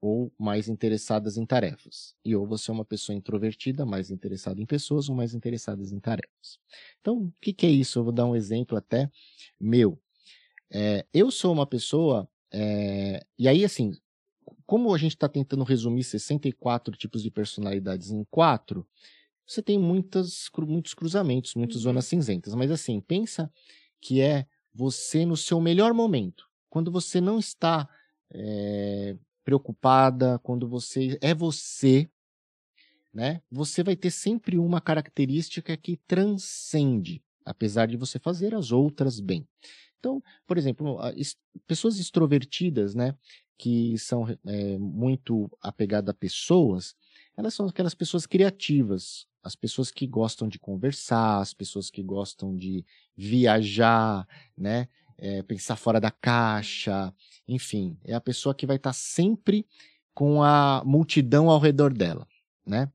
ou mais interessadas em tarefas. E ou você é uma pessoa introvertida, mais interessada em pessoas ou mais interessadas em tarefas. Então, o que, que é isso? Eu vou dar um exemplo até meu. É, eu sou uma pessoa, é, e aí assim, como a gente está tentando resumir 64 tipos de personalidades em quatro, você tem muitas, muitos cruzamentos, muitas uhum. zonas cinzentas. Mas assim, pensa que é você no seu melhor momento, quando você não está é, preocupada, quando você é você, né? Você vai ter sempre uma característica que transcende, apesar de você fazer as outras bem. Então, por exemplo, pessoas extrovertidas, né, que são é, muito apegadas a pessoas, elas são aquelas pessoas criativas, as pessoas que gostam de conversar, as pessoas que gostam de viajar, né, é, pensar fora da caixa, enfim, é a pessoa que vai estar sempre com a multidão ao redor dela, né?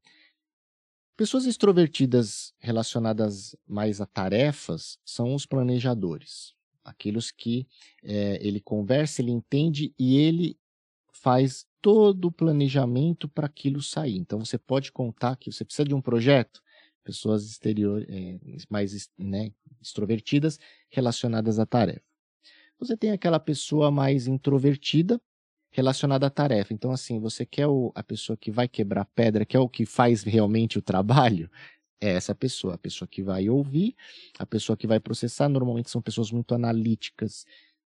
Pessoas extrovertidas relacionadas mais a tarefas são os planejadores, aqueles que é, ele conversa, ele entende e ele faz todo o planejamento para aquilo sair. Então você pode contar que você precisa de um projeto, pessoas exterior, é, mais né, extrovertidas relacionadas à tarefa. Você tem aquela pessoa mais introvertida relacionada à tarefa. Então, assim, você quer o, a pessoa que vai quebrar pedra, que é o que faz realmente o trabalho, [laughs] é essa pessoa, a pessoa que vai ouvir, a pessoa que vai processar. Normalmente são pessoas muito analíticas,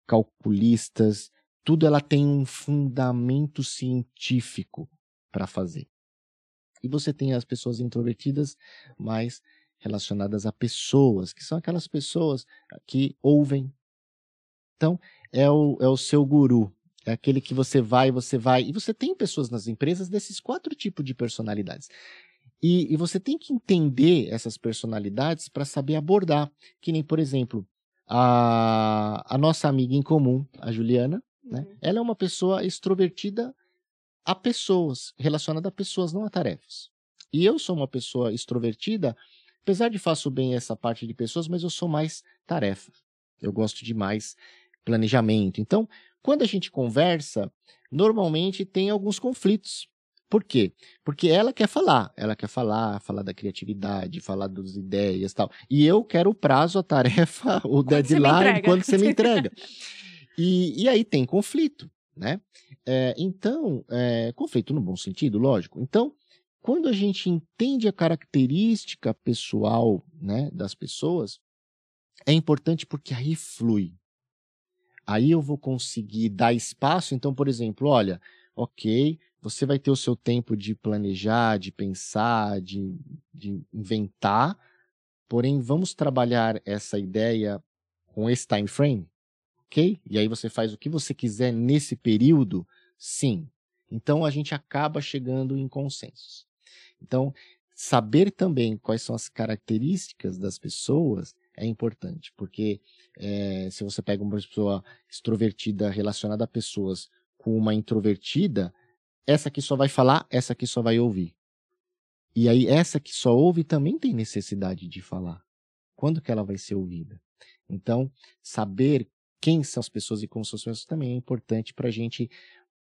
calculistas, tudo ela tem um fundamento científico para fazer. E você tem as pessoas introvertidas, mais relacionadas a pessoas, que são aquelas pessoas que ouvem, então, é o, é o seu guru. É aquele que você vai, você vai. E você tem pessoas nas empresas desses quatro tipos de personalidades. E, e você tem que entender essas personalidades para saber abordar. Que nem, por exemplo, a, a nossa amiga em comum, a Juliana, né? Uhum. Ela é uma pessoa extrovertida a pessoas, relacionada a pessoas, não a tarefas. E eu sou uma pessoa extrovertida, apesar de faço bem essa parte de pessoas, mas eu sou mais tarefa. Eu gosto de mais planejamento. Então, quando a gente conversa, normalmente tem alguns conflitos. Por quê? Porque ela quer falar, ela quer falar, falar da criatividade, falar das ideias tal. E eu quero o prazo, a tarefa, [laughs] o quando deadline, quando você me entrega. [laughs] e, e aí tem conflito, né? É, então, é, conflito no bom sentido, lógico. Então, quando a gente entende a característica pessoal né, das pessoas, é importante porque aí flui aí eu vou conseguir dar espaço. Então, por exemplo, olha, ok, você vai ter o seu tempo de planejar, de pensar, de, de inventar, porém, vamos trabalhar essa ideia com esse time frame, ok? E aí você faz o que você quiser nesse período, sim. Então, a gente acaba chegando em consensos. Então, saber também quais são as características das pessoas é importante, porque é, se você pega uma pessoa extrovertida relacionada a pessoas com uma introvertida, essa aqui só vai falar, essa aqui só vai ouvir. E aí essa que só ouve também tem necessidade de falar. Quando que ela vai ser ouvida? Então, saber quem são as pessoas e como são as pessoas também é importante para a gente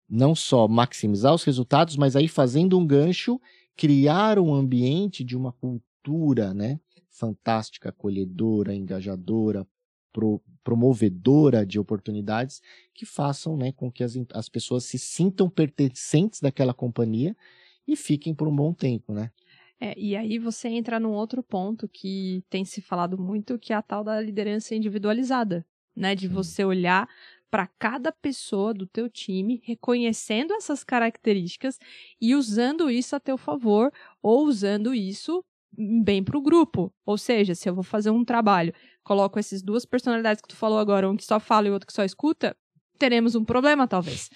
não só maximizar os resultados, mas aí fazendo um gancho, criar um ambiente de uma cultura, né? Fantástica, acolhedora, engajadora, pro, promovedora de oportunidades que façam né, com que as, as pessoas se sintam pertencentes daquela companhia e fiquem por um bom tempo, né? É, e aí você entra num outro ponto que tem se falado muito, que é a tal da liderança individualizada, né? De você olhar para cada pessoa do teu time, reconhecendo essas características e usando isso a teu favor ou usando isso bem para o grupo. Ou seja, se eu vou fazer um trabalho, coloco essas duas personalidades que tu falou agora, um que só fala e outro que só escuta, teremos um problema, talvez.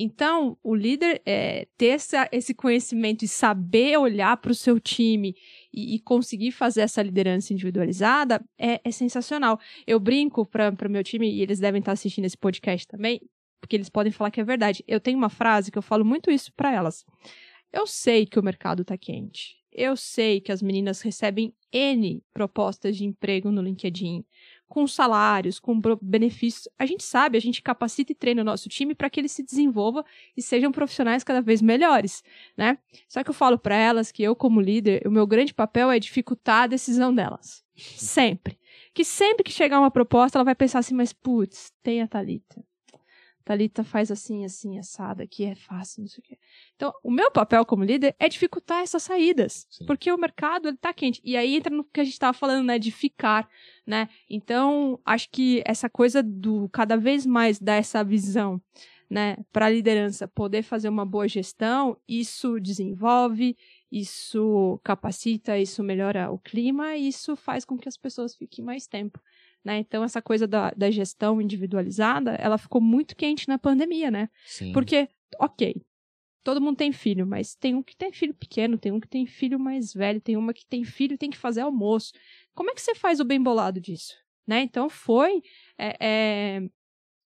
Então, o líder é, ter essa, esse conhecimento e saber olhar para o seu time e, e, conseguir fazer essa liderança individualizada é, é sensacional. Eu brinco para o meu time, e eles devem estar assistindo esse podcast também, porque eles podem falar que é verdade. Eu tenho uma frase que eu falo muito isso para elas. Eu sei que o mercado está quente. Eu sei que as meninas recebem N propostas de emprego no LinkedIn, com salários, com benefícios. A gente sabe, a gente capacita e treina o nosso time para que ele se desenvolva e sejam profissionais cada vez melhores, né? Só que eu falo para elas que eu, como líder, o meu grande papel é dificultar a decisão delas. Sempre. Que sempre que chegar uma proposta, ela vai pensar assim, mas putz, tem a Thalita. Thalita faz assim, assim, assada, que é fácil, não sei o quê. Então, o meu papel como líder é dificultar essas saídas, Sim. porque o mercado ele tá quente. E aí entra no que a gente estava falando, né, de ficar, né? Então, acho que essa coisa do cada vez mais dar essa visão, né, para a liderança poder fazer uma boa gestão, isso desenvolve, isso capacita, isso melhora o clima, e isso faz com que as pessoas fiquem mais tempo. Né? Então, essa coisa da, da gestão individualizada, ela ficou muito quente na pandemia, né? Sim. Porque, ok, todo mundo tem filho, mas tem um que tem filho pequeno, tem um que tem filho mais velho, tem uma que tem filho e tem que fazer almoço. Como é que você faz o bem bolado disso? Né? Então, foi é, é,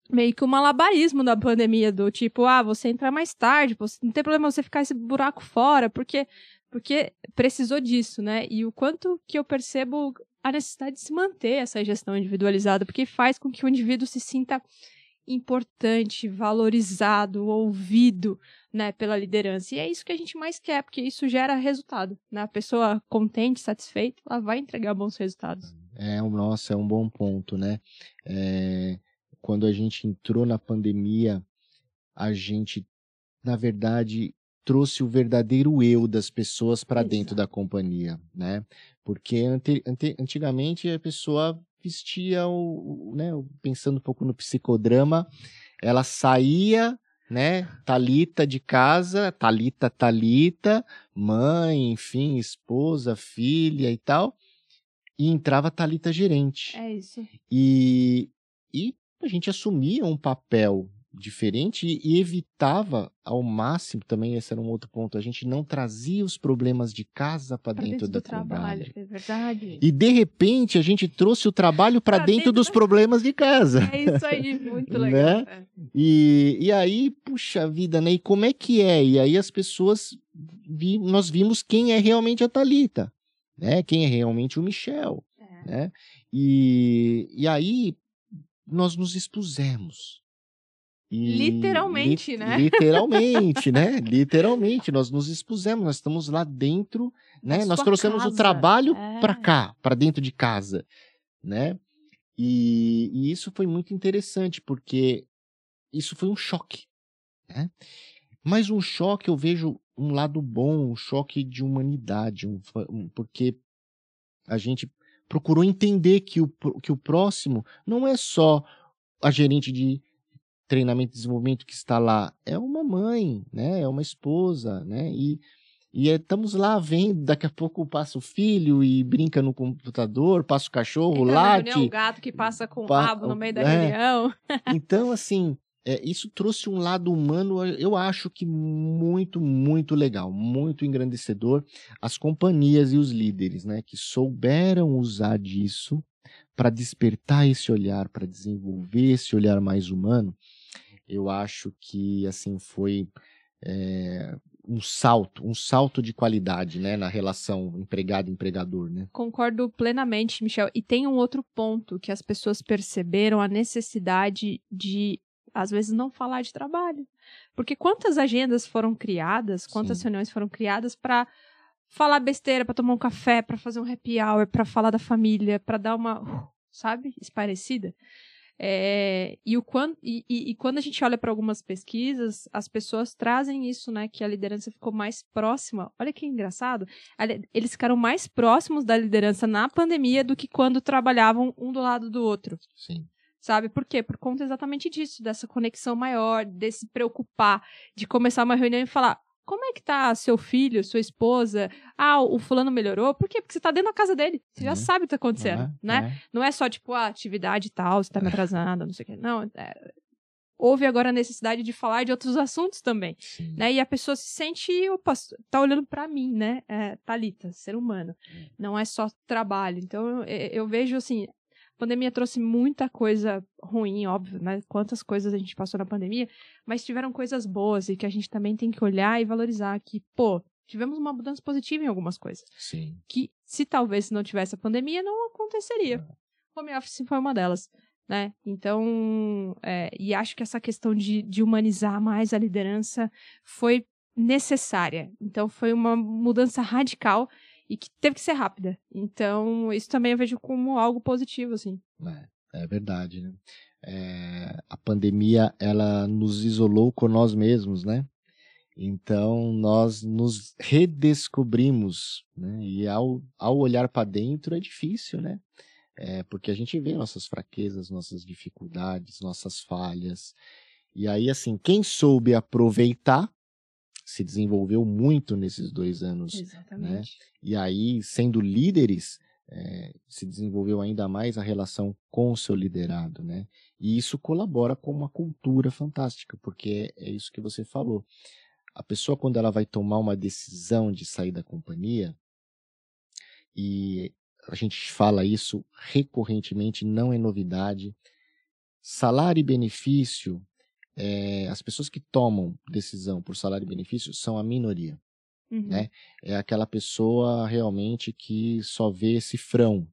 meio que um malabarismo da pandemia, do tipo, ah, você entrar mais tarde, você, não tem problema você ficar esse buraco fora, porque porque precisou disso, né? E o quanto que eu percebo a necessidade de se manter essa gestão individualizada, porque faz com que o indivíduo se sinta importante, valorizado, ouvido, né, pela liderança. E é isso que a gente mais quer, porque isso gera resultado, né? A pessoa contente, satisfeita, ela vai entregar bons resultados. É, nossa, é um bom ponto, né? É, quando a gente entrou na pandemia, a gente, na verdade, trouxe o verdadeiro eu das pessoas para dentro da companhia, né? Porque ante, ante, antigamente a pessoa vestia o, o, né, pensando um pouco no psicodrama, ela saía, né, Talita de casa, Talita, Talita, mãe, enfim, esposa, filha e tal, e entrava Talita gerente. É isso. E e a gente assumia um papel diferente e, evitava ao máximo também esse era um outro ponto a gente não trazia os problemas de casa para dentro, dentro do trabalho. trabalho é verdade. E de repente a gente trouxe o trabalho para dentro, dentro, dos problemas de casa. É isso aí [laughs] muito legal né? E, e aí puxa vida né? E como é que é? E aí as pessoas vi, nós vimos quem é realmente a Talita né? Quem é realmente o Michel é. né? E, e aí nós nos expusemos e, literalmente, li, né? Literalmente, né? [laughs] Literalmente, nós nos expusemos, nós estamos lá dentro, né? nós trouxemos casa. o trabalho é. para cá, para dentro de casa, né? E, e, isso foi muito interessante, porque isso foi um choque, né? Mas um choque, eu vejo um lado bom, um choque de humanidade, um, um, porque a gente procurou entender que o, que o próximo não é só a gerente de treinamento e desenvolvimento que está lá é uma mãe, né? É uma esposa, né? E, e é, estamos lá vendo, daqui a pouco passa o filho e brinca no computador, passa o cachorro, Entra late. Reunião, o gato que passa com o rabo no meio da é. reunião. [laughs] então, assim, é, isso trouxe um lado humano, eu acho que muito, muito legal, muito engrandecedor. As companhias e os líderes, né, que souberam usar disso para despertar esse olhar, para desenvolver esse olhar mais humano, eu acho que assim foi é, um salto, um salto de qualidade, né, na relação empregado-empregador, né? Concordo plenamente, Michel. E tem um outro ponto que as pessoas perceberam a necessidade de às vezes não falar de trabalho. Porque quantas agendas foram criadas, quantas Sim. reuniões foram criadas para falar besteira, para tomar um café, para fazer um happy hour, para falar da família, para dar uma sabe? Esparecida. É, e, o quando, e, e, e, quando a gente olha para algumas pesquisas, as pessoas trazem isso, né? Que a liderança ficou mais próxima. Olha que engraçado. Eles ficaram mais próximos da liderança na pandemia do que quando trabalhavam um do lado do outro. Sim. Sabe por quê? Por conta exatamente disso, dessa conexão maior, desse preocupar, de começar uma reunião e falar: como é que tá seu filho, sua esposa? Ah, o fulano melhorou? Por quê? Porque você tá dentro da casa dele. Você já uhum. sabe o que tá acontecendo, é, né? É. Não é só, tipo, a atividade e tal, você tá me atrasando, não sei o quê. Não, é... houve agora a necessidade de falar de outros assuntos também, Sim. né? E a pessoa se sente, opa, tá olhando para mim, né? É, Talita, ser humano. Hum. Não é só trabalho. Então, eu, eu vejo, assim, pandemia trouxe muita coisa ruim, óbvio, né? Quantas coisas a gente passou na pandemia, mas tiveram coisas boas e que a gente também tem que olhar e valorizar que, pô, tivemos uma mudança positiva em algumas coisas. Sim. Que se talvez não tivesse a pandemia, não aconteceria. É. Home office foi uma delas. Né? Então, é, e acho que essa questão de, de humanizar mais a liderança foi necessária. Então, foi uma mudança radical e que teve que ser rápida. Então, isso também eu vejo como algo positivo, assim. É, é verdade, né? É, a pandemia, ela nos isolou com nós mesmos, né? Então, nós nos redescobrimos, né? E ao, ao olhar para dentro é difícil, né? É, porque a gente vê nossas fraquezas, nossas dificuldades, nossas falhas. E aí, assim, quem soube aproveitar se desenvolveu muito nesses dois anos. Né? Exatamente. Né? E aí, sendo líderes, é, se desenvolveu ainda mais a relação com o seu liderado, né? E isso colabora com uma cultura fantástica, porque é, é isso que você falou. A pessoa, quando ela vai tomar uma decisão de sair da companhia, e a gente fala isso recorrentemente, não é novidade, salário e benefício é, as pessoas que tomam decisão por salário e benefício são a minoria. Uhum. Né? É aquela pessoa realmente que só vê cifrão.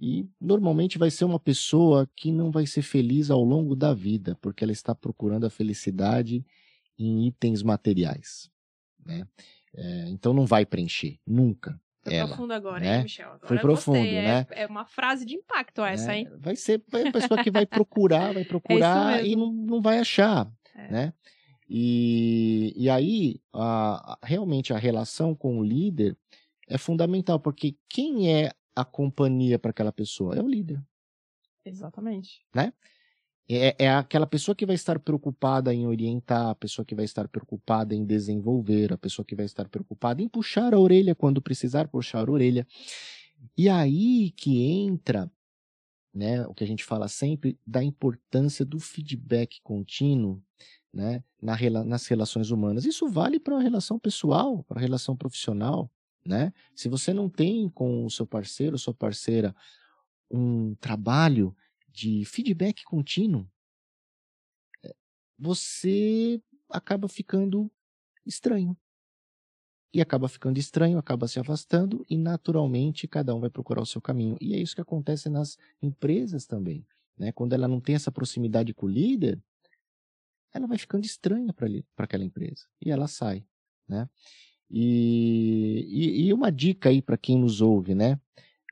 E normalmente vai ser uma pessoa que não vai ser feliz ao longo da vida, porque ela está procurando a felicidade em itens materiais. Né? É, então não vai preencher, nunca. Foi ela, profundo agora, né? hein, Michel? Agora Foi profundo, gostei. né? É, é, uma frase de impacto essa, é, hein? Vai ser a pessoa que vai [laughs] procurar, vai é procurar e não, não vai achar, é. né? E, e aí, a, realmente, a relação com o líder é fundamental, porque quem é a companhia para aquela pessoa? É o líder. Exatamente. Né? É, é aquela pessoa que vai estar preocupada em orientar, a pessoa que vai estar preocupada em desenvolver, a pessoa que vai estar preocupada em puxar a orelha quando precisar puxar a orelha. E aí que entra, né, o que a gente fala sempre da importância do feedback contínuo, né, na, nas relações humanas. Isso vale para a relação pessoal, para a relação profissional, né? Se você não tem com o seu parceiro, sua parceira, um trabalho de feedback contínuo, eh, você acaba ficando estranho. E acaba ficando estranho, acaba se afastando e naturalmente cada um vai procurar o seu caminho. E é isso que acontece nas empresas também. Né? Quando ela não tem essa proximidade com o líder, ela vai ficando estranha para aquela empresa e ela sai. Né? E, e, e uma dica aí para quem nos ouve, né?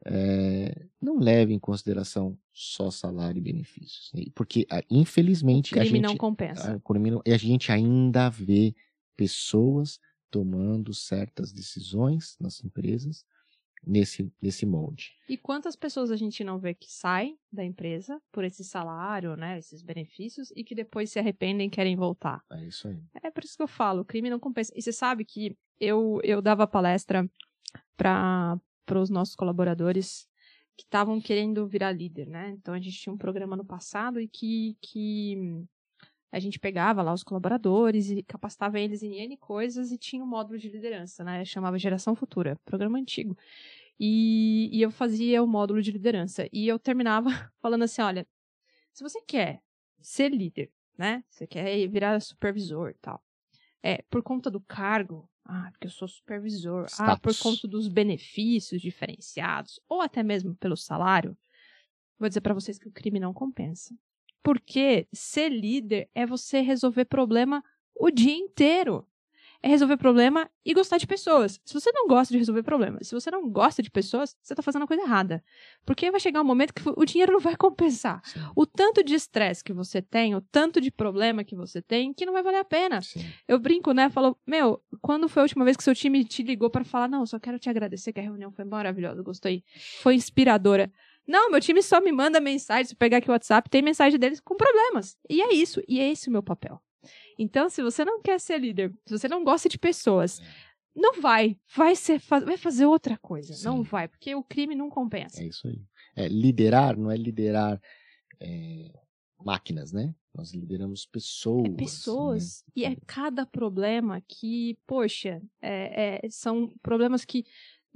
É, não leve em consideração só salário e benefícios. Né? Porque, ah, infelizmente, o crime a gente, não compensa. A, a gente ainda vê pessoas tomando certas decisões nas empresas nesse, nesse molde. E quantas pessoas a gente não vê que saem da empresa por esse salário, né, esses benefícios, e que depois se arrependem e querem voltar? É isso aí. É por isso que eu falo, o crime não compensa. E você sabe que eu, eu dava palestra para os nossos colaboradores que estavam querendo virar líder, né? Então a gente tinha um programa no passado e que, que a gente pegava lá os colaboradores e capacitava eles em N coisas e tinha um módulo de liderança, né? Chamava Geração Futura, programa antigo. E, e eu fazia o módulo de liderança. E eu terminava [laughs] falando assim: olha, se você quer ser líder, né? Você quer virar supervisor e tal. É, por conta do cargo, ah, porque eu sou supervisor. Status. Ah, por conta dos benefícios diferenciados, ou até mesmo pelo salário. Vou dizer para vocês que o crime não compensa. Porque ser líder é você resolver problema o dia inteiro. É resolver problema e gostar de pessoas. Se você não gosta de resolver problemas, se você não gosta de pessoas, você tá fazendo a coisa errada. Porque vai chegar um momento que o dinheiro não vai compensar. Sim. O tanto de estresse que você tem, o tanto de problema que você tem, que não vai valer a pena. Sim. Eu brinco, né? Falou, meu, quando foi a última vez que seu time te ligou para falar, não, só quero te agradecer que a reunião foi maravilhosa, gostei. Foi inspiradora. Não, meu time só me manda mensagem, se pegar aqui o WhatsApp, tem mensagem deles com problemas. E é isso, e é esse o meu papel. Então, se você não quer ser líder, se você não gosta de pessoas, não vai, vai ser, vai fazer outra coisa. Não Sim. vai, porque o crime não compensa. É isso aí. É, liderar não é liderar é, máquinas, né? Nós lideramos pessoas. É pessoas. E é cada problema que, poxa, é- é- são problemas que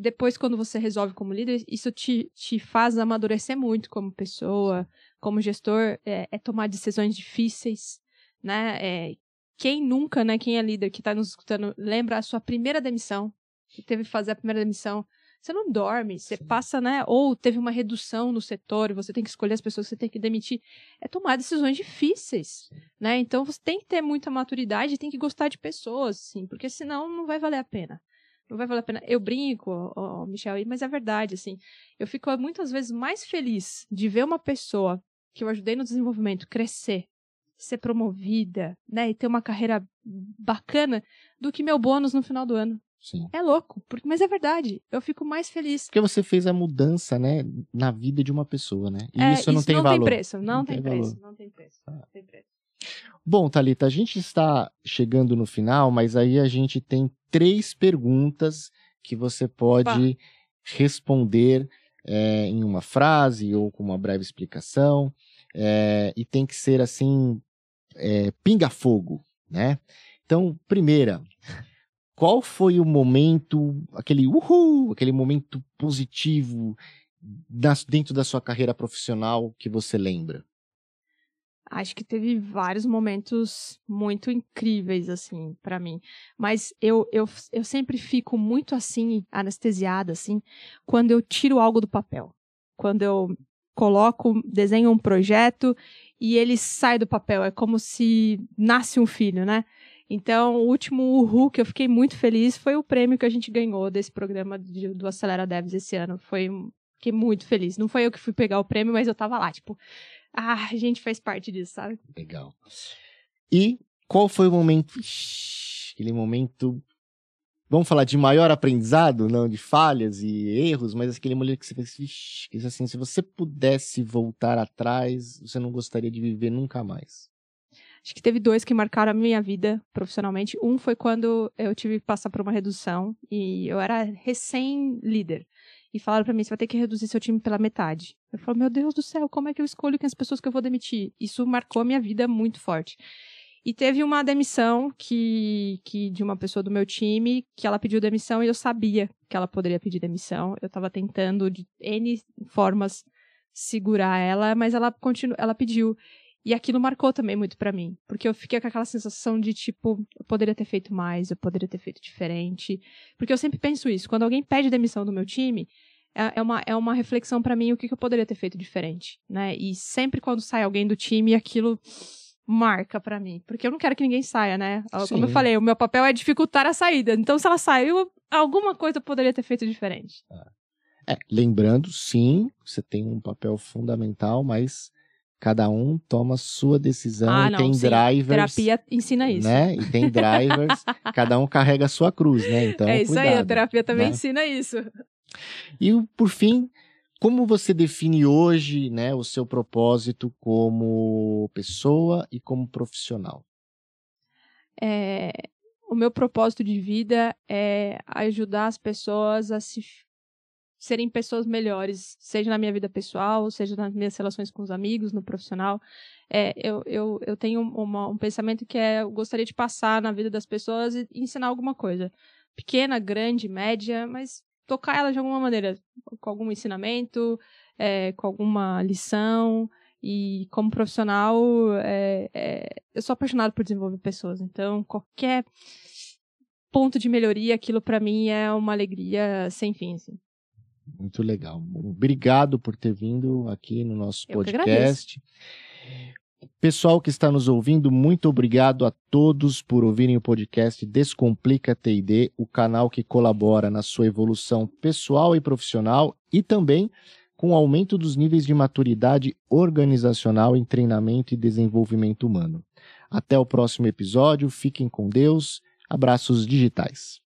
depois, quando você resolve como líder, isso te, te faz amadurecer muito como pessoa, como gestor, é, é tomar decisões difíceis, né? É, quem nunca, né? Quem é líder que está nos escutando, lembra a sua primeira demissão, que teve que fazer a primeira demissão. Você não dorme, você Sim. passa, né? Ou teve uma redução no setor, você tem que escolher as pessoas que você tem que demitir. É tomar decisões difíceis né? Então você tem que ter muita maturidade, e tem que gostar de pessoas, sim, porque senão não vai valer a pena. Não vai valer a pena. Eu brinco, ó, Michel, mas é verdade, assim. Eu fico muitas vezes mais feliz de ver uma pessoa que eu ajudei no desenvolvimento crescer, ser promovida, né, e ter uma carreira bacana do que meu bônus no final do ano. Sim. É louco, porque, mas é verdade. Eu fico mais feliz. Porque você fez a mudança, né, na vida de uma pessoa, né? E É, isso não tem não valor. tem preço, não, Não tem, tem preço, valor. não tem preço, Ah. não tem preço. Bom, Thalita, a gente está chegando no final, mas aí a gente tem três perguntas que você pode responder é, em uma frase ou com uma breve explicação. é, e tem que ser assim, é, pinga-fogo, né? Então, primeira, qual foi o momento, aquele uhul, aquele momento positivo das- dentro da sua carreira profissional que você lembra? Acho que teve vários momentos muito incríveis, assim, pra mim. Mas eu, eu, eu sempre fico muito, assim, anestesiada, assim, quando eu tiro algo do papel. Quando eu coloco, desenho um projeto e ele sai do papel. É como se nasce um filho, né? Então, o último Uhul que eu fiquei muito feliz foi o prêmio que a gente ganhou desse programa de- do Acelera Devs esse ano. Foi, fiquei muito feliz. Não foi eu que fui pegar o prêmio, mas eu tava lá, tipo, ah, a gente faz parte disso, sabe? Legal. E qual foi o momento, aquele momento, vamos falar de maior aprendizado, não de falhas e erros, mas aquele momento que você fez, "Ixi", que assim, se você pudesse voltar atrás, você não gostaria de viver nunca mais. Acho que teve dois que marcaram a minha vida profissionalmente. Um foi quando eu tive que passar por uma redução e eu era recém-líder. E falaram pra mim, você vai ter que reduzir seu time pela metade. Eu falo, meu Deus do céu, como é que eu escolho quem as pessoas que eu vou demitir? Isso marcou a minha vida muito forte. E teve uma demissão que, que de uma pessoa do meu time, que ela pediu demissão e eu sabia que ela poderia pedir demissão. Eu tava tentando de N formas segurar ela, mas ela continu, ela pediu. E aquilo marcou também muito pra mim, porque eu fiquei com aquela sensação de tipo, eu poderia ter feito mais, eu poderia ter feito diferente. Porque eu sempre penso isso, quando alguém pede demissão do meu time, é é uma, é uma reflexão pra mim o que, que eu poderia ter feito diferente, né? E sempre quando sai alguém do time, aquilo marca pra mim, porque eu não quero que ninguém saia, né? Como eu falei, o meu papel é dificultar a saída. Então, se ela saiu, alguma coisa eu poderia ter feito diferente. É, lembrando, sim, você tem um papel fundamental, mas cada um toma sua decisão Ah, e não, tem sim. drivers, Terapia ensina isso. né? E tem [laughs] drivers, cada um carrega a sua cruz, né? Então, é isso aí, a cuidado, terapia também né? ensina isso. E por fim, como você define hoje, né, o seu propósito como pessoa e como profissional? É, o meu propósito de vida é ajudar as pessoas a se serem pessoas melhores, seja na minha vida pessoal, seja nas minhas relações com os amigos, no profissional. É, eu, eu, eu tenho uma- um pensamento que é eu gostaria de passar na vida das pessoas e ensinar alguma coisa. Pequena, grande, média, mas tocar ela de alguma maneira, com algum ensinamento, é, com alguma lição. E como profissional, é, é, eu sou apaixonado por desenvolver pessoas. Então, qualquer ponto de melhoria, aquilo pra mim é uma alegria sem fim. Assim. Muito legal. Obrigado por ter vindo aqui no nosso Eu podcast. Pessoal que está nos ouvindo, muito obrigado a todos por ouvirem o podcast Descomplica TD, o canal que colabora na sua evolução pessoal e profissional e também com o aumento dos níveis de maturidade organizacional em treinamento e desenvolvimento humano. Até o próximo episódio, fiquem com Deus, abraços digitais.